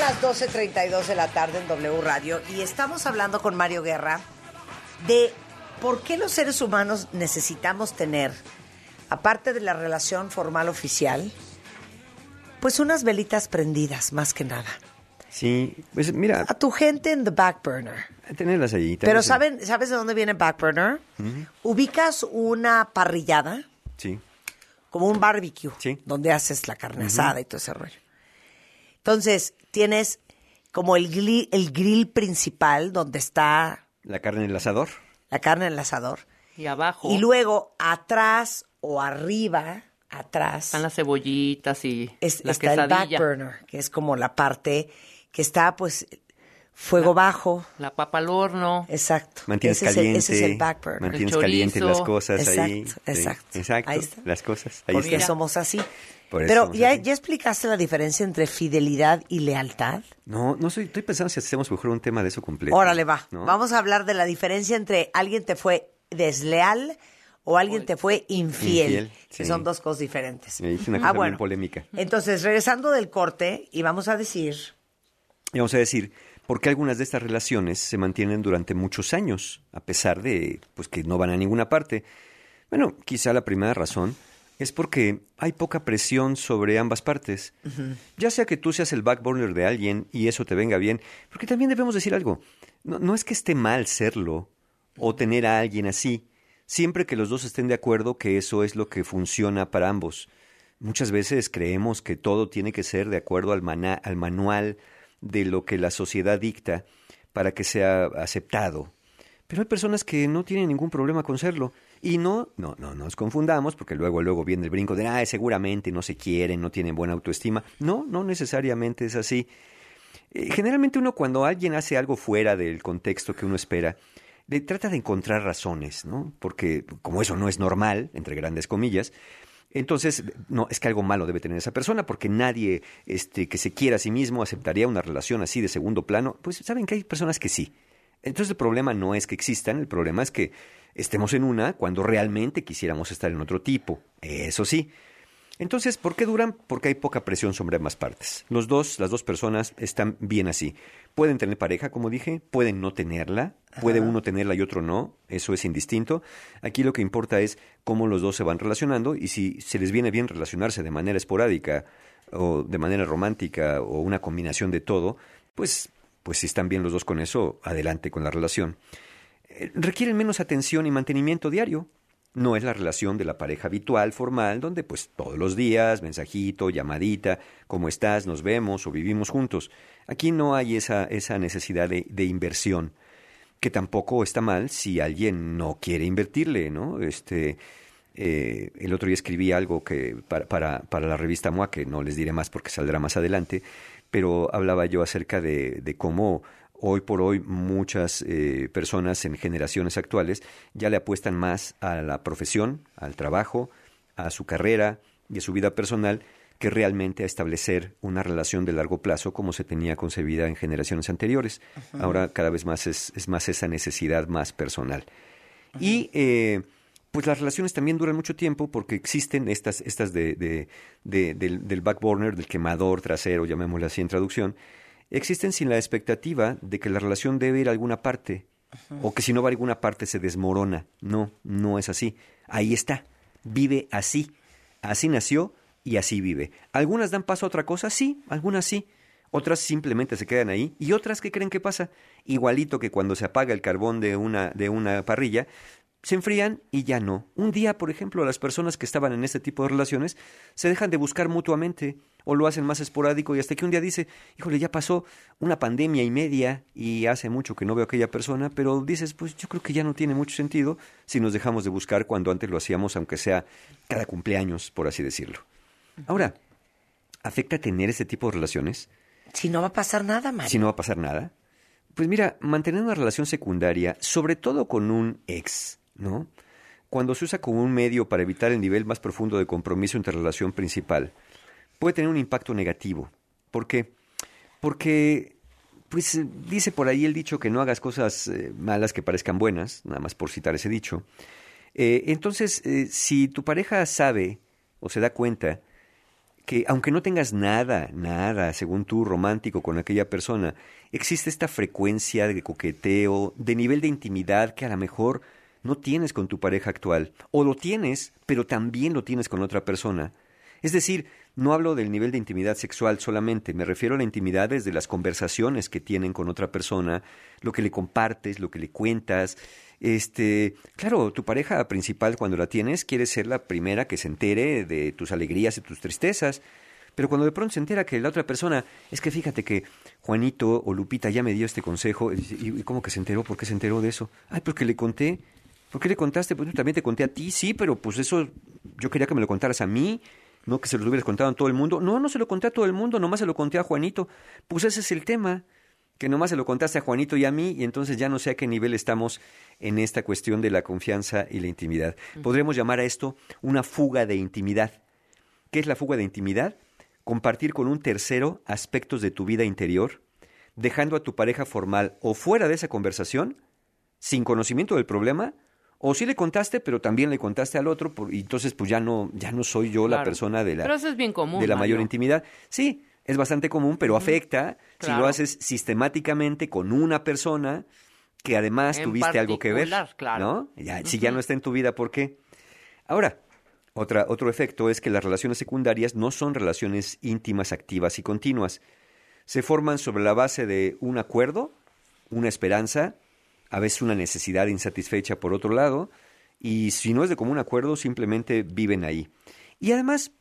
Las 12.32 de la tarde en W Radio y estamos hablando con Mario Guerra de por qué los seres humanos necesitamos tener, aparte de la relación formal oficial, pues unas velitas prendidas, más que nada. Sí, pues mira. A tu gente en the back burner. Tenerlas allí. Pero ¿saben, ¿sabes de dónde viene back burner? Ubicas una parrillada, Sí. como un barbecue, Sí. donde haces la carne asada y todo ese rollo. Entonces, tienes como el grill, el grill principal donde está La carne en el asador. la carne en el asador. Y abajo Y luego, atrás o arriba, atrás, están las cebollitas y es- la está el back quesadilla. burner, que es como la parte que está, pues, fuego bajo. La papa al horno. Exacto. Mantienes ese, es el, caliente. ese es el back burner. Mantienes El calientes chorizo. las cosas ahí. Exacto, Sí, exacto. Exacto. Ahí está. Las cosas. Ahí Porque está. somos así. Por Pero ya, ya explicaste la diferencia entre fidelidad y lealtad. No, no soy, estoy pensando si hacemos mejor un tema de eso completo. Órale, va. ¿no? Vamos a hablar de la diferencia entre alguien te fue desleal o alguien te fue infiel, Infiel, que sí. son dos cosas diferentes. Me dice una Ah, cosa bueno. bien polémica. Entonces, regresando del corte, y vamos a decir, Y vamos a decir, ¿por qué algunas de estas relaciones se mantienen durante muchos años, a pesar de pues, que no van a ninguna parte? Bueno, quizá la primera razón es porque hay poca presión sobre ambas partes. Ya sea que tú seas el backburner de alguien y eso te venga bien, porque también debemos decir algo. No, no es que esté mal serlo o tener a alguien así, siempre que los dos estén de acuerdo que eso es lo que funciona para ambos. Muchas veces creemos que todo tiene que ser de acuerdo al, maná- al manual de lo que la sociedad dicta para que sea aceptado. Pero hay personas que no tienen ningún problema con serlo. Y no, no, no nos confundamos, porque luego, luego viene el brinco de, ah, seguramente no se quieren, no tienen buena autoestima. No, no necesariamente es así. Eh, generalmente uno cuando alguien hace algo fuera del contexto que uno espera, le trata de encontrar razones, ¿no? Porque como eso no es normal, entre grandes comillas, entonces, no, es que algo malo debe tener esa persona, porque nadie este, que se quiera a sí mismo aceptaría una relación así de segundo plano. Pues saben que hay personas que sí. Entonces el problema no es que existan, el problema es que estemos en una cuando realmente quisiéramos estar en otro tipo. Eso sí. Entonces, ¿por qué duran? Porque hay poca presión sobre ambas partes. Los dos, las dos personas están bien así. Pueden tener pareja, como dije, pueden no tenerla, puede uno tenerla y otro no, eso es indistinto. Aquí lo que importa es cómo los dos se van relacionando y si se les viene bien relacionarse de manera esporádica o de manera romántica o una combinación de todo, pues, pues si están bien los dos con eso, adelante con la relación. Requieren menos atención y mantenimiento diario. No es la relación de la pareja habitual, formal, donde pues todos los días, mensajito, llamadita, ¿cómo estás? Nos vemos o vivimos juntos. Aquí no hay esa, esa necesidad de, de inversión, que tampoco está mal si alguien no quiere invertirle, ¿no? Este, eh, el otro día escribí algo que para, para, para, la revista MOA, que no les diré más porque saldrá más adelante, pero hablaba yo acerca de, de cómo hoy por hoy muchas eh, personas en generaciones actuales ya le apuestan más a la profesión, al trabajo, a su carrera y a su vida personal que realmente a establecer una relación de largo plazo como se tenía concebida en generaciones anteriores. Ajá. Ahora cada vez más es, es, más esa necesidad más personal. Ajá. Y eh, pues las relaciones también duran mucho tiempo porque existen estas, estas de, de, de, del, del backburner, del quemador trasero, llamémosle así en traducción, existen sin la expectativa de que la relación debe ir a alguna parte Ajá. o que si no va a alguna parte se desmorona. No, no es así. Ahí está. Vive así. Así nació y así vive. Algunas dan paso a otra cosa, sí, algunas sí. Otras simplemente se quedan ahí y otras que creen que pasa. Igualito que cuando se apaga el carbón de una, de una parrilla, se enfrían y ya no. Un día, por ejemplo, las personas que estaban en este tipo de relaciones se dejan de buscar mutuamente o lo hacen más esporádico y hasta que un día dice, híjole, ya pasó una pandemia y media y hace mucho que no veo a aquella persona, pero dices, pues yo creo que ya no tiene mucho sentido si nos dejamos de buscar cuando antes lo hacíamos, aunque sea cada cumpleaños, por así decirlo. Ahora, ¿afecta tener este tipo de relaciones? Si no va a pasar nada, Mario. Si no va a pasar nada. Pues mira, mantener una relación secundaria, sobre todo con un ex, ¿no? Cuando se usa como un medio para evitar el nivel más profundo de compromiso entre relación principal, puede tener un impacto negativo. ¿Por qué? Porque, pues, dice por ahí el dicho que no hagas cosas eh, malas que parezcan buenas, nada más por citar ese dicho. Eh, entonces, eh, si tu pareja sabe o se da cuenta que aunque no tengas nada, nada, según tú, romántico con aquella persona, existe esta frecuencia de coqueteo, de nivel de intimidad que a lo mejor no tienes con tu pareja actual, o lo tienes, pero también lo tienes con otra persona. Es decir, no hablo del nivel de intimidad sexual solamente, me refiero a la intimidad desde las conversaciones que tienen con otra persona, lo que le compartes, lo que le cuentas. Este, claro, tu pareja principal cuando la tienes quiere ser la primera que se entere de tus alegrías y tus tristezas. Pero cuando de pronto se entera que la otra persona, es que fíjate que Juanito o Lupita ya me dio este consejo, ¿y, cómo que se enteró? ¿Por qué se enteró de eso? Ay, porque le conté. ¿Por qué le contaste? Pues yo también te conté a ti, sí, pero pues eso yo quería que me lo contaras a mí, no que se lo hubieras contado a todo el mundo. No, no se lo conté a todo el mundo, nomás se lo conté a Juanito. Pues ese es el tema, que nomás se lo contaste a Juanito y a mí, y entonces ya no sé a qué nivel estamos en esta cuestión de la confianza y la intimidad. Podríamos llamar a esto una fuga de intimidad. ¿Qué es la fuga de intimidad? Compartir con un tercero aspectos de tu vida interior, dejando a tu pareja formal o fuera de esa conversación, sin conocimiento del problema, o sí le contaste, pero también le contaste al otro, por, y entonces pues ya no, ya no soy yo Claro. la persona de la, Pero eso es bien común, de la mayor Mario. intimidad. Sí, es bastante común, pero afecta si lo haces sistemáticamente con una persona que además En tuviste algo que ver. claro. ¿no? Ya, Si ya no está en tu vida, ¿por qué? Ahora, otra, otro efecto es que las relaciones secundarias no son relaciones íntimas, activas y continuas. Se forman sobre la base de un acuerdo, una esperanza, a veces una necesidad insatisfecha por otro lado, y si no es de común acuerdo, simplemente viven ahí. Y además,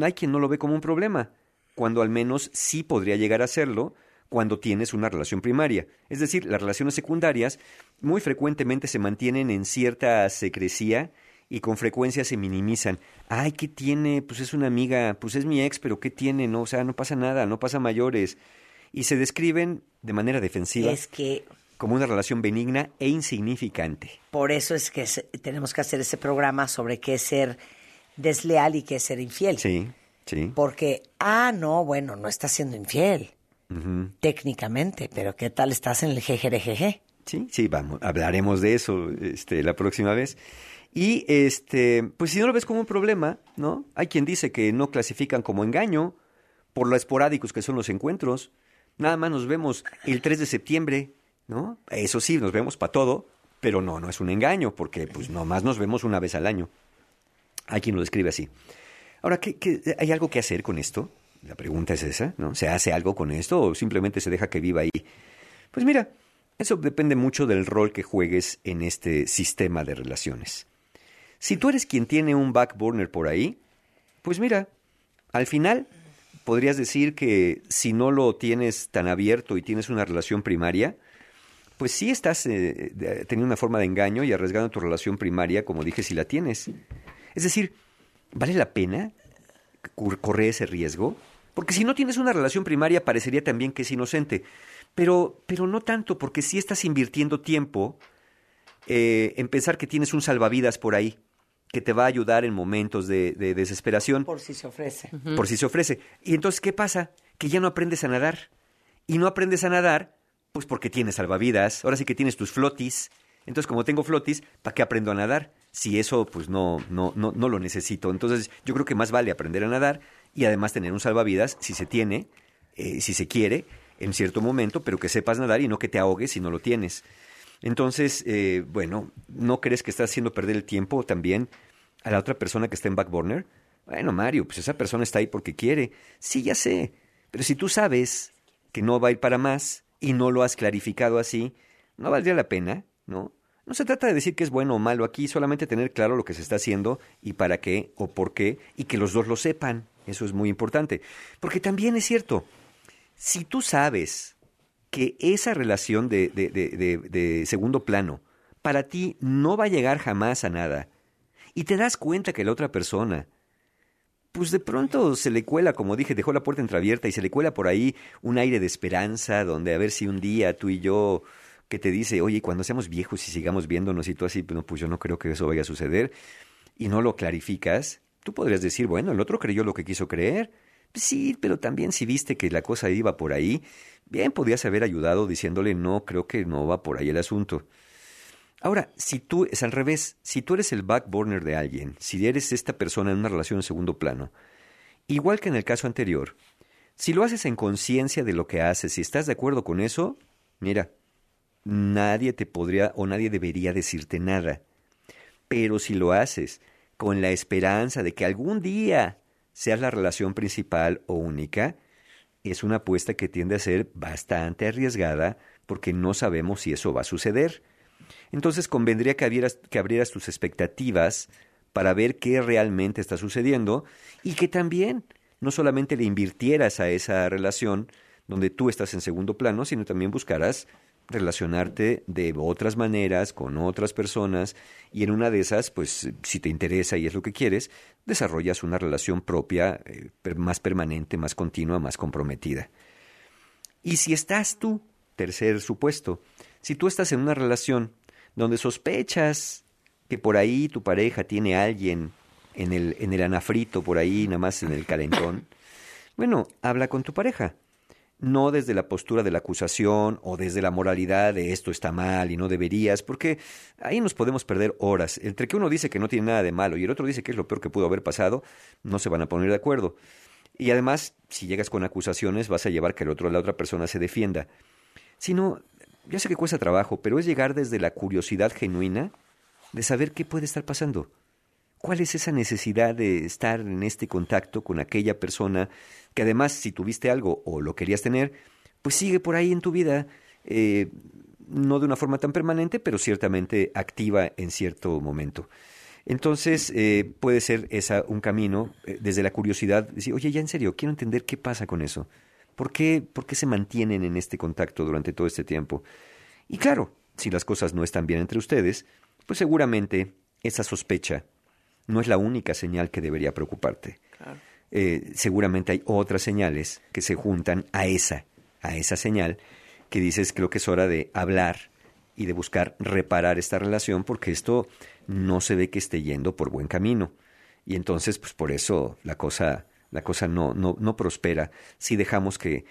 hay quien no lo ve como un problema, cuando al menos sí podría llegar a serlo cuando tienes una relación primaria. Es decir, las relaciones secundarias muy frecuentemente se mantienen en cierta secrecía y con frecuencia se minimizan. Ay, ¿qué tiene? Pues es una amiga, pues es mi ex, pero ¿qué tiene? No, o sea, no pasa nada, no pasa mayores. Y se describen de manera defensiva Es que como una relación benigna e insignificante. por eso es que tenemos que hacer ese programa sobre qué es ser desleal y qué es ser infiel. Sí, sí. Porque, ah, no, bueno, no estás siendo infiel, técnicamente, pero ¿qué tal estás en el jejerejeje? Sí, sí, vamos, hablaremos de eso este, la próxima vez. Y este, pues si no lo ves como un problema, ¿no? Hay quien dice que no clasifican como engaño por lo esporádicos que son los encuentros. Nada más nos vemos el 3 de septiembre, ¿no? Eso sí, nos vemos para todo, pero no, no es un engaño, porque pues nomás nos vemos una vez al año. Hay quien lo describe así. Ahora, ¿qué, hay algo que hacer con esto? La pregunta es esa, ¿no? ¿Se hace algo con esto o simplemente se deja que viva ahí? Pues mira, eso depende mucho del rol que juegues en este sistema de relaciones. Si tú eres quien tiene un backburner por ahí, pues mira, al final podrías decir que si no lo tienes tan abierto y tienes una relación primaria, pues sí estás eh, teniendo una forma de engaño y arriesgando tu relación primaria, como dije, si la tienes. Es decir, ¿vale la pena correr ese riesgo? Porque si no tienes una relación primaria, parecería también que es inocente. Pero, pero no tanto, porque sí estás invirtiendo tiempo eh, en pensar que tienes un salvavidas por ahí que te va a ayudar en momentos de, de desesperación. Por si se ofrece. Por si se ofrece. Y entonces, ¿qué pasa? Que ya no aprendes a nadar. Y no aprendes a nadar, pues porque tienes salvavidas. Ahora sí que tienes tus flotis. Entonces, como tengo flotis, ¿para qué aprendo a nadar? Si eso, pues no, no, no, no lo necesito. Entonces, yo creo que más vale aprender a nadar y además tener un salvavidas, si se tiene, eh, si se quiere, en cierto momento, pero que sepas nadar y no que te ahogues si no lo tienes. Entonces, eh, bueno, ¿no crees que estás haciendo perder el tiempo también a la otra persona que está en backburner? Bueno, Mario, pues esa persona está ahí porque quiere. Sí, ya sé. Pero si tú sabes que no va a ir para más y no lo has clarificado así, no valdría la pena, ¿no? No se trata de decir que es bueno o malo aquí, solamente tener claro lo que se está haciendo y para qué o por qué y que los dos lo sepan. Eso es muy importante. Porque también es cierto, si tú sabes que esa relación de, de, de, de, segundo plano para ti no va a llegar jamás a nada, y te das cuenta que la otra persona, pues de pronto se le cuela, como dije, dejó la puerta entreabierta y se le cuela por ahí un aire de esperanza, donde a ver si un día tú y yo, que te dice, oye, cuando seamos viejos y sigamos viéndonos y tú así, pues yo no creo que eso vaya a suceder, y no lo clarificas, tú podrías decir, bueno, el otro creyó lo que quiso creer, Sí, pero también si viste que la cosa iba por ahí, bien podías haber ayudado diciéndole no, creo que no va por ahí el asunto. Ahora, si tú es al revés, si tú eres el backburner de alguien, si eres esta persona en una relación en segundo plano, igual que en el caso anterior, si lo haces en conciencia de lo que haces, si estás de acuerdo con eso, mira, nadie te podría o nadie debería decirte nada. Pero si lo haces con la esperanza de que algún día seas la relación principal o única, es una apuesta que tiende a ser bastante arriesgada porque no sabemos si eso va a suceder. Entonces convendría que abrieras, tus expectativas para ver qué realmente está sucediendo y que también no solamente le invirtieras a esa relación donde tú estás en segundo plano, sino también buscarás relacionarte de otras maneras con otras personas y en una de esas, pues si te interesa y es lo que quieres, desarrollas una relación propia eh, más permanente, más continua, más comprometida. Y si estás tú, tercer supuesto, si tú estás en una relación donde sospechas que por ahí tu pareja tiene a alguien en el, en el anafrito, por ahí, nada más en el calentón, bueno, habla con tu pareja no desde la postura de la acusación o desde la moralidad de esto está mal y no deberías, porque ahí nos podemos perder horas. Entre que uno dice que no tiene nada de malo y el otro dice que es lo peor que pudo haber pasado, no se van a poner de acuerdo. Y además, si llegas con acusaciones, vas a llevar que el otro, la otra persona se defienda. Si no, ya sé que cuesta trabajo, pero es llegar desde la curiosidad genuina de saber qué puede estar pasando. ¿Cuál es esa necesidad de estar en este contacto con aquella persona que además si tuviste algo o lo querías tener, pues sigue por ahí en tu vida, eh, no de una forma tan permanente, pero ciertamente activa en cierto momento. Entonces eh, puede ser esa un camino eh, desde la curiosidad, decir, oye, ya en serio, quiero entender qué pasa con eso. ¿Por qué, ¿Por qué se mantienen en este contacto durante todo este tiempo? Y claro, si las cosas no están bien entre ustedes, pues seguramente esa sospecha no es la única señal que debería preocuparte. Eh, seguramente hay otras señales que se juntan a esa, a esa señal que dices creo que es hora de hablar y de buscar reparar esta relación porque esto no se ve que esté yendo por buen camino. Y entonces, pues por eso la cosa, la cosa no, no, no prospera si dejamos que,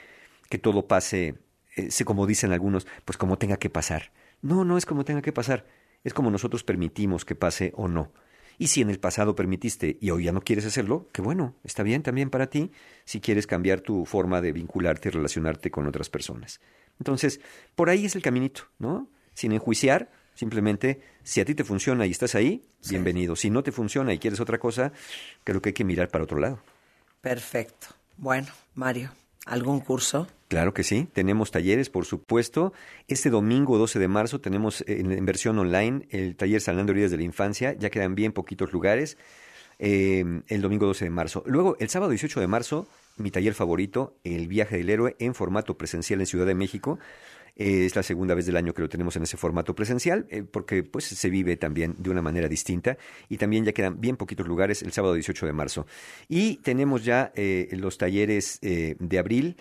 que todo pase, eh, como dicen algunos, pues como tenga que pasar. No, no es como tenga que pasar, es como nosotros permitimos que pase o no. Y si en el pasado permitiste y hoy ya no quieres hacerlo, que bueno, está bien también para ti si quieres cambiar tu forma de vincularte y relacionarte con otras personas. Entonces, por ahí es el caminito, ¿no? Sin enjuiciar, simplemente, si a ti te funciona y estás ahí, bienvenido. Si no te funciona y quieres otra cosa, creo que hay que mirar para otro lado. Perfecto. Bueno, Mario, ¿algún curso? Claro que sí, tenemos talleres, por supuesto. Este domingo 12 de marzo tenemos eh, en, versión online el taller Sanando Heridas de la Infancia, ya quedan bien poquitos lugares, eh, el domingo 12 de marzo. Luego, el sábado 18 de marzo, mi taller favorito, El viaje del héroe, en formato presencial en Ciudad de México. Eh, es la segunda vez del año que lo tenemos en ese formato presencial, eh, porque pues se vive también de una manera distinta y también ya quedan bien poquitos lugares el sábado 18 de marzo. Y tenemos ya eh, los talleres de abril,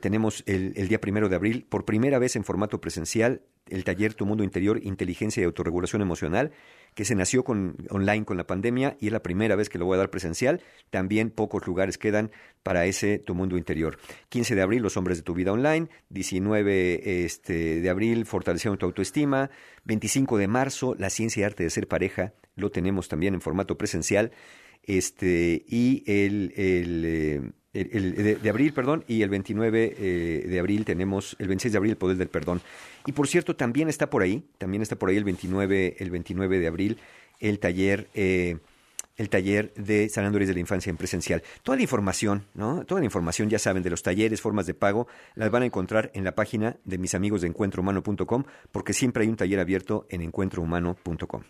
tenemos el, el día primero de abril, por primera vez en formato presencial, el taller Tu Mundo Interior, Inteligencia y Autorregulación Emocional, que se nació con, online con la pandemia y es la primera vez que lo voy a dar presencial. También pocos lugares quedan para ese Tu Mundo Interior. 15 de abril, Los Hombres de tu Vida Online. 19 este, de abril, Fortaleciendo tu Autoestima. 25 de marzo, La Ciencia y Arte de Ser Pareja. Lo tenemos también en formato presencial. Este, y el, el, eh, el- de, abril, perdón, y el 29 eh, de abril tenemos, el 26 de abril, el Poder del Perdón. Y por cierto, también está por ahí, también está por ahí el 29, el 29 de abril, el taller, eh, el taller de sanando heridas de la infancia en presencial. Toda la información, ¿no? Toda la información, ya saben, de los talleres, formas de pago, las van a encontrar en la página de mis amigos de encuentrohumano.com, porque siempre hay un taller abierto en encuentrohumano.com.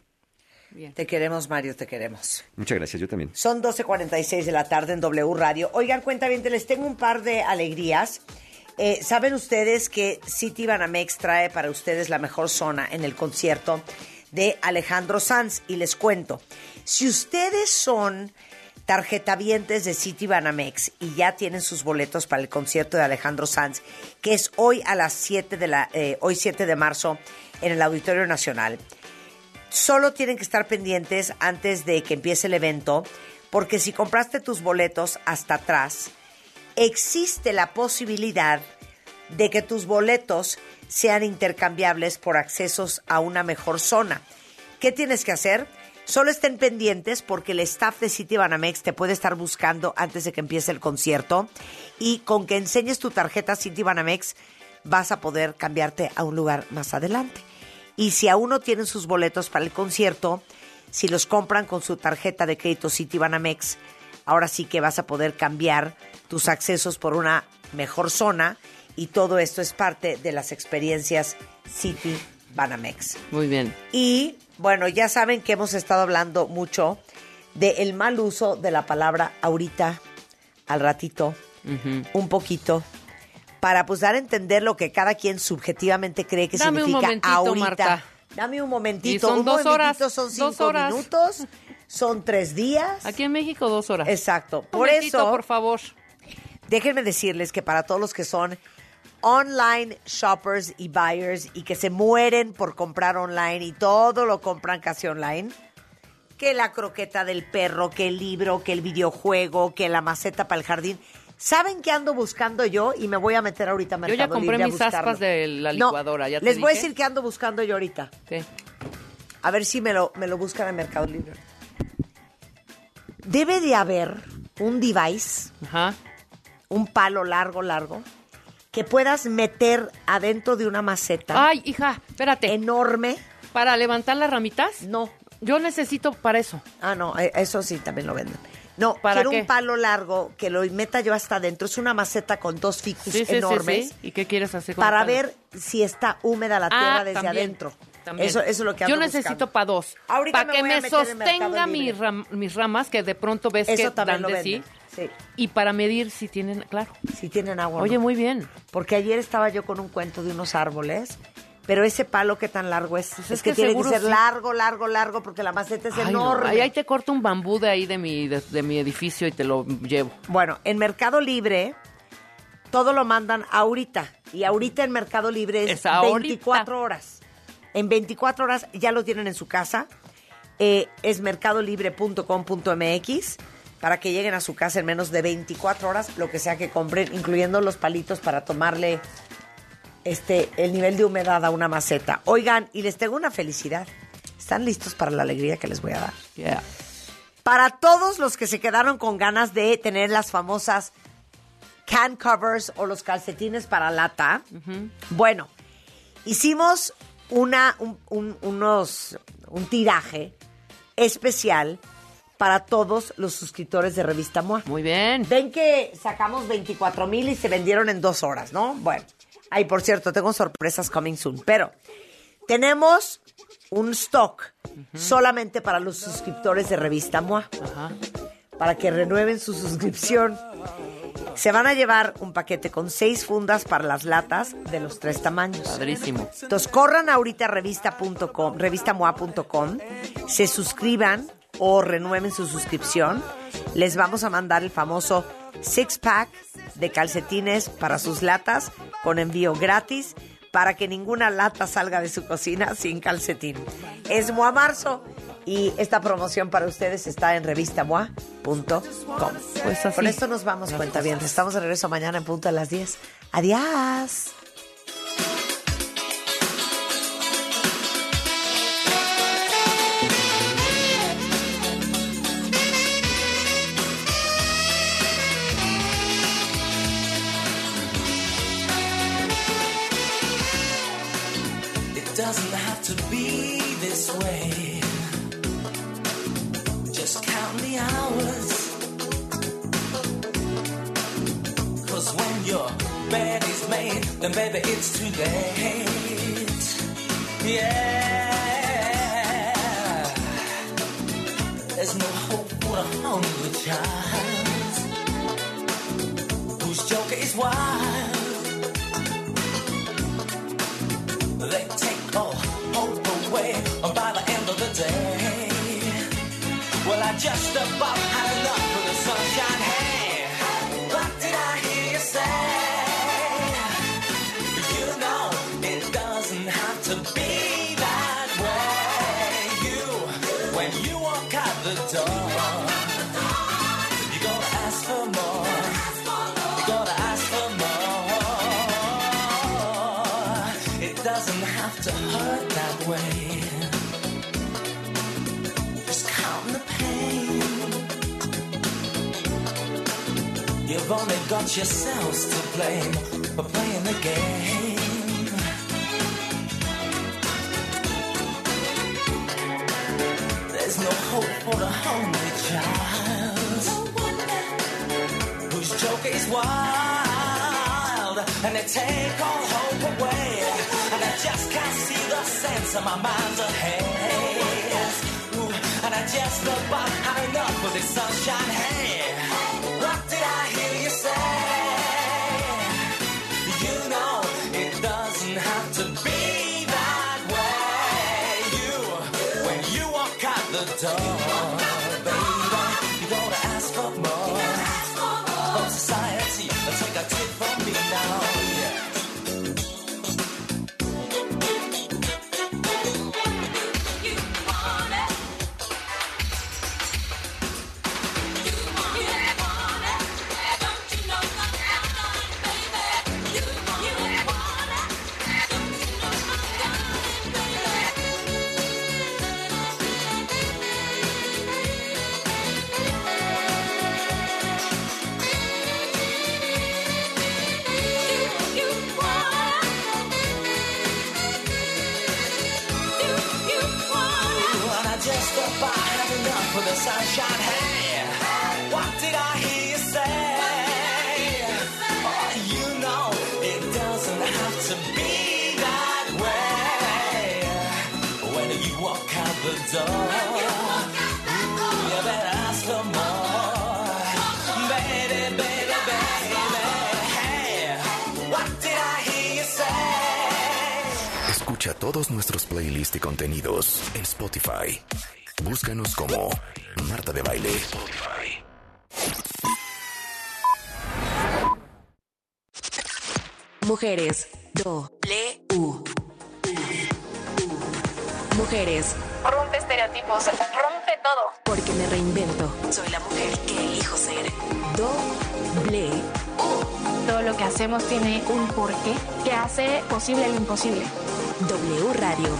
Te queremos, Mario, te queremos. Muchas gracias, yo también. Son 12.46 de la tarde en W Radio. Oigan, cuenta bien, les tengo un par de alegrías. Eh, Saben ustedes que City Banamex trae para ustedes la mejor zona en el concierto de Alejandro Sanz. Y les cuento, si ustedes son tarjetavientes de City Banamex y ya tienen sus boletos para el concierto de Alejandro Sanz, que es hoy a las 7 de la, eh, hoy 7 de marzo en el Auditorio Nacional, solo tienen que estar pendientes antes de que empiece el evento, porque si compraste tus boletos hasta atrás, existe la posibilidad de que tus boletos sean intercambiables por accesos a una mejor zona. ¿Qué tienes que hacer? Solo estén pendientes porque el staff de City Banamex te puede estar buscando antes de que empiece el concierto y con que enseñes tu tarjeta City Banamex vas a poder cambiarte a un lugar más adelante. Y si aún no tienen sus boletos para el concierto, si los compran con su tarjeta de crédito City Banamex, ahora sí que vas a poder cambiar tus accesos por una mejor zona y todo esto es parte de las experiencias City Banamex. Muy bien. Y bueno, ya saben que hemos estado hablando mucho del mal uso de la palabra ahorita, al ratito, un poquito, para pues dar a entender lo que cada quien subjetivamente cree que Dame un significa momentito, ahorita. Marta. Dame un momentito. Y son un dos horas, son dos cinco horas. minutos, son tres días. Aquí en México dos horas. Exacto. Por Momentito, eso, por favor. déjenme decirles que para todos los que son online shoppers y buyers y que se mueren por comprar online y todo lo compran casi online, que la croqueta del perro, que el libro, que el videojuego, que la maceta para el jardín. ¿Saben qué ando buscando yo? Y me voy a meter ahorita a Yo ya Mercado compré Libre a mis buscarlo. aspas de la No, licuadora. ¿ya te les voy a decir qué ando buscando yo ahorita. ¿Qué? A ver si me lo, me lo buscan en Mercado Libre. Debe de haber un device, un palo largo, largo, que puedas meter adentro de una maceta. Ay, hija, espérate. Enorme. ¿Para levantar las ramitas? No. Yo necesito para eso. Ah, no, eh, eso sí también lo venden. No, ¿Para quiero qué? un palo largo que lo meta yo hasta adentro. Es una maceta con dos ficus Sí, sí, sí, enormes sí. ¿Y qué quieres hacer con para el palo? ver si está húmeda la tierra Ah, desde también, adentro. también. Eso, eso es lo que ando Yo necesito para dos. Ahorita Para me que me sostenga mis, ram- mis ramas, que de pronto ves Eso que también dan lo de sí. venden. Sí. Y para medir si tienen, claro. Si tienen agua. Oye, no. muy bien. Porque ayer estaba yo con un cuento de unos árboles, pero ese palo qué tan largo es. es, es que, que tiene que ser sí. largo, largo, largo, porque la maceta es Ay, no. enorme. Ahí, ahí te corto un bambú de ahí de mi, de, de mi edificio y te lo llevo. Bueno, en Mercado Libre todo lo mandan ahorita. Y ahorita en Mercado Libre es, Es ahorita. 24 horas. En 24 horas ya lo tienen en su casa. Eh, es mercadolibre.com.mx para que lleguen a su casa en menos de 24 horas, lo que sea que compren, incluyendo los palitos para tomarle este, el nivel de humedad a una maceta. Oigan, y les tengo una felicidad. ¿Están listos para la alegría que les voy a dar? Yeah. Para todos los que se quedaron con ganas de tener las famosas can covers o los calcetines para lata, bueno, hicimos una, un, un- unos, un tiraje especial para todos los suscriptores de Revista MOA. Muy bien. Ven que sacamos 24 mil y se vendieron en dos horas, ¿no? Bueno, ahí por cierto, tengo sorpresas coming soon, pero tenemos un stock solamente para los suscriptores de Revista MOA. Para que renueven su suscripción. Se van a llevar un paquete con seis fundas para las latas de los tres tamaños. Padrísimo. Entonces corran ahorita a revista.com, revistamoa.com, se suscriban o renueven su suscripción. Les vamos a mandar el famoso six pack de calcetines para sus latas con envío gratis para que ninguna lata salga de su cocina sin calcetín. Es Moa Marzo y esta promoción para ustedes está en revistamoa.com. Pues. Con esto nos vamos, cuenta bien. Estamos de regreso mañana en punto a las 10. Adiós. The of my mind's ahead. Ooh, and I just about had enough of this sunshine. Hey, todos nuestros playlists y contenidos en Spotify. Búscanos como Marta de Baile. Mujeres. Do. Le. U. Mujeres. Rompe estereotipos, rompe todo. Porque me reinvento. Soy la mujer que elijo ser. Doble. U. todo lo que hacemos tiene un porqué que hace posible lo imposible. W Radio.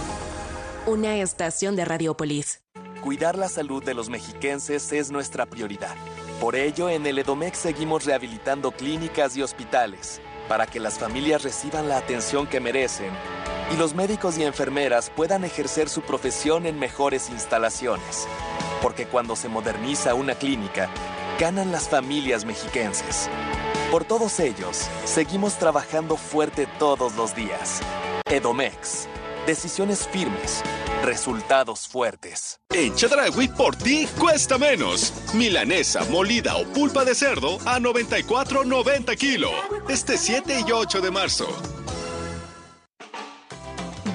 Una estación de Radiopolis. Cuidar la salud de los mexiquenses es nuestra prioridad. Por ello, en el Edomex seguimos rehabilitando clínicas y hospitales para que las familias reciban la atención que merecen y los médicos y enfermeras puedan ejercer su profesión en mejores instalaciones. Porque cuando se moderniza una clínica, ganan las familias mexiquenses. Por todos ellos, seguimos trabajando fuerte todos los días. Edomex. Decisiones firmes. Resultados fuertes. En Chedragui por ti cuesta menos. Milanesa, molida o pulpa de cerdo a 94.90 kilo. Este 7 y 8 de marzo.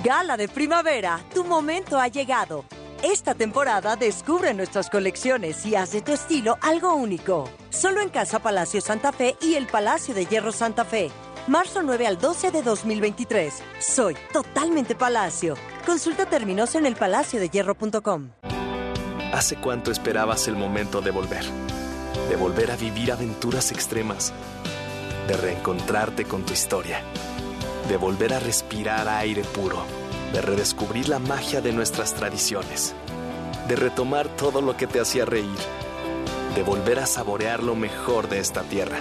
Gala de primavera, tu momento ha llegado. Esta temporada descubre nuestras colecciones y haz de tu estilo algo único. Solo en Casa Palacio Santa Fe y el Palacio de Hierro Santa Fe. Marzo 9 al 12 de 2023. Soy totalmente Palacio. Consulta términos en elpalaciodehierro.com. ¿Hace cuánto esperabas el momento de volver? De volver a vivir aventuras extremas. De reencontrarte con tu historia. De volver a respirar aire puro. De redescubrir la magia de nuestras tradiciones. De retomar todo lo que te hacía reír. De volver a saborear lo mejor de esta tierra.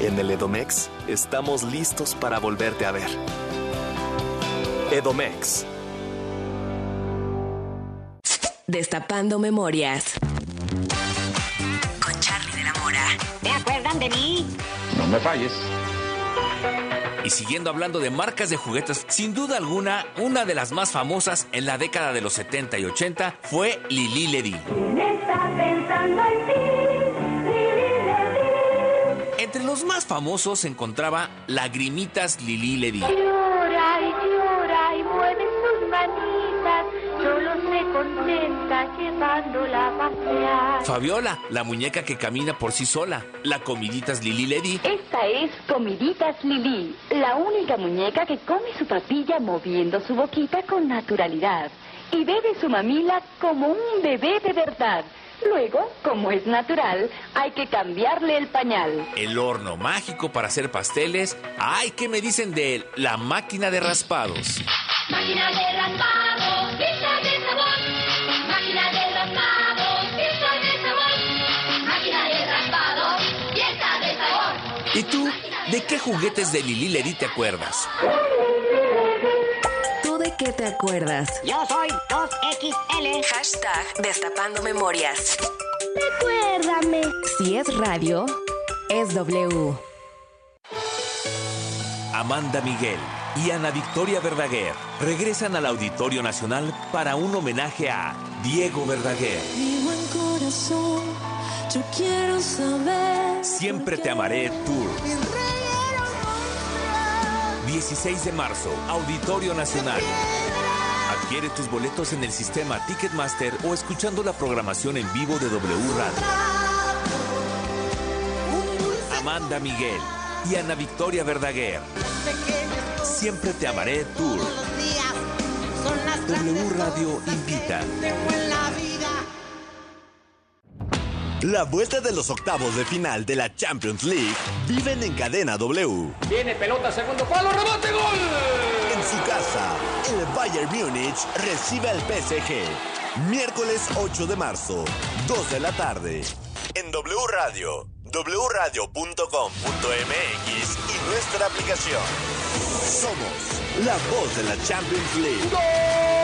En el Edomex estamos listos para volverte a ver. Edomex. Destapando memorias. Con Charlie de la Mora. ¿Te acuerdan de mí? No me falles. Y siguiendo hablando de marcas de juguetes, sin duda alguna, una de las más famosas en la década de los 70 y 80 fue Lili Ledy. Entre los más famosos se encontraba Lagrimitas Lili Ledy. Llora y llora y mueve sus manitas, solo se contenta llevándola a pasear. Fabiola, la muñeca que camina por sí sola. La comiditas Lili Ledy. Esta es Comiditas Lili, la única muñeca que come su papilla moviendo su boquita con naturalidad y bebe su mamila como un bebé de verdad. Luego, como es natural, hay que cambiarle el pañal. El horno mágico para hacer pasteles. Ay, ¿qué me dicen de la máquina de raspados? Máquina de raspados, pieza de sabor. Máquina de raspados, pieza de sabor. Máquina de raspados, pieza de sabor. ¿Y tú? ¿De qué juguetes de Lili Ledy te acuerdas? ¿Tú de qué te acuerdas? Yo soy 2XL. Hashtag Destapando Memorias. Recuérdame. Si es radio, es W. Amanda Miguel y Ana Victoria Verdaguer regresan al Auditorio Nacional para un homenaje a Diego Verdaguer. Mi buen corazón, yo quiero saber. Siempre te amaré Tour. 16 de marzo, Auditorio Nacional. Adquiere tus boletos en el sistema Ticketmaster o escuchando la programación en vivo de W Radio. Amanda Miguel y Ana Victoria Verdaguer. Siempre te amaré Tour. W Radio invita. La vuelta de los octavos de final de la Champions League viven en cadena W. Viene pelota, segundo palo, rebote, gol. En su casa, el Bayern Múnich recibe al PSG. Miércoles 8 de marzo, 2 de la tarde. En W Radio, wradio.com.mx y nuestra aplicación. Somos la voz de la Champions League. Los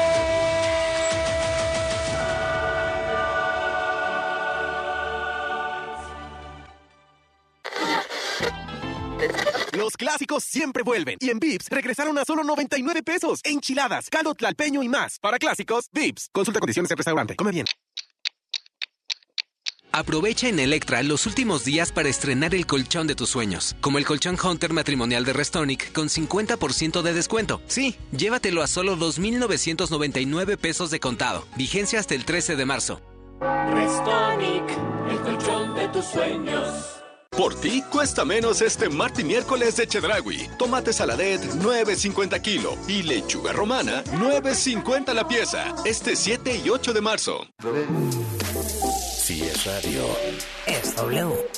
clásicos siempre vuelven. Y en Vips regresaron a solo 99 pesos. Enchiladas, caldo tlalpeño y más. Para clásicos, Vips. Consulta condiciones en restaurante. Come bien. Aprovecha en Electra los últimos días para estrenar el colchón de tus sueños, como el colchón Hunter matrimonial de Restonic con 50% de descuento. Sí, llévatelo a solo 2.999 pesos de contado. Vigencia hasta el 13 de marzo. Restonic, el colchón de tus sueños. Por ti cuesta menos este martes y miércoles de Chedragui. Tomate saladet 9.50 kilo y lechuga romana 9.50 la pieza. Este 7 y 8 de marzo. Si es radio, Es W.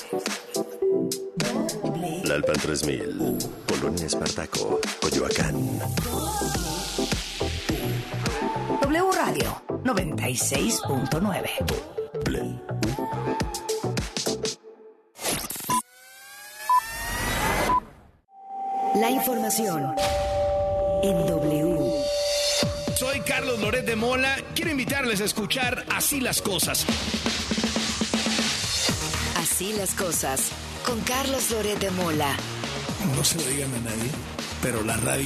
la Tlalpan 3000, Polonia Espartaco, Coyoacán. W Radio 96.9. La información en W. Soy Carlos Loret de Mola. Quiero invitarles a escuchar Así las cosas. Así las cosas con Carlos Loret de Mola. No se lo digan a nadie, pero la radio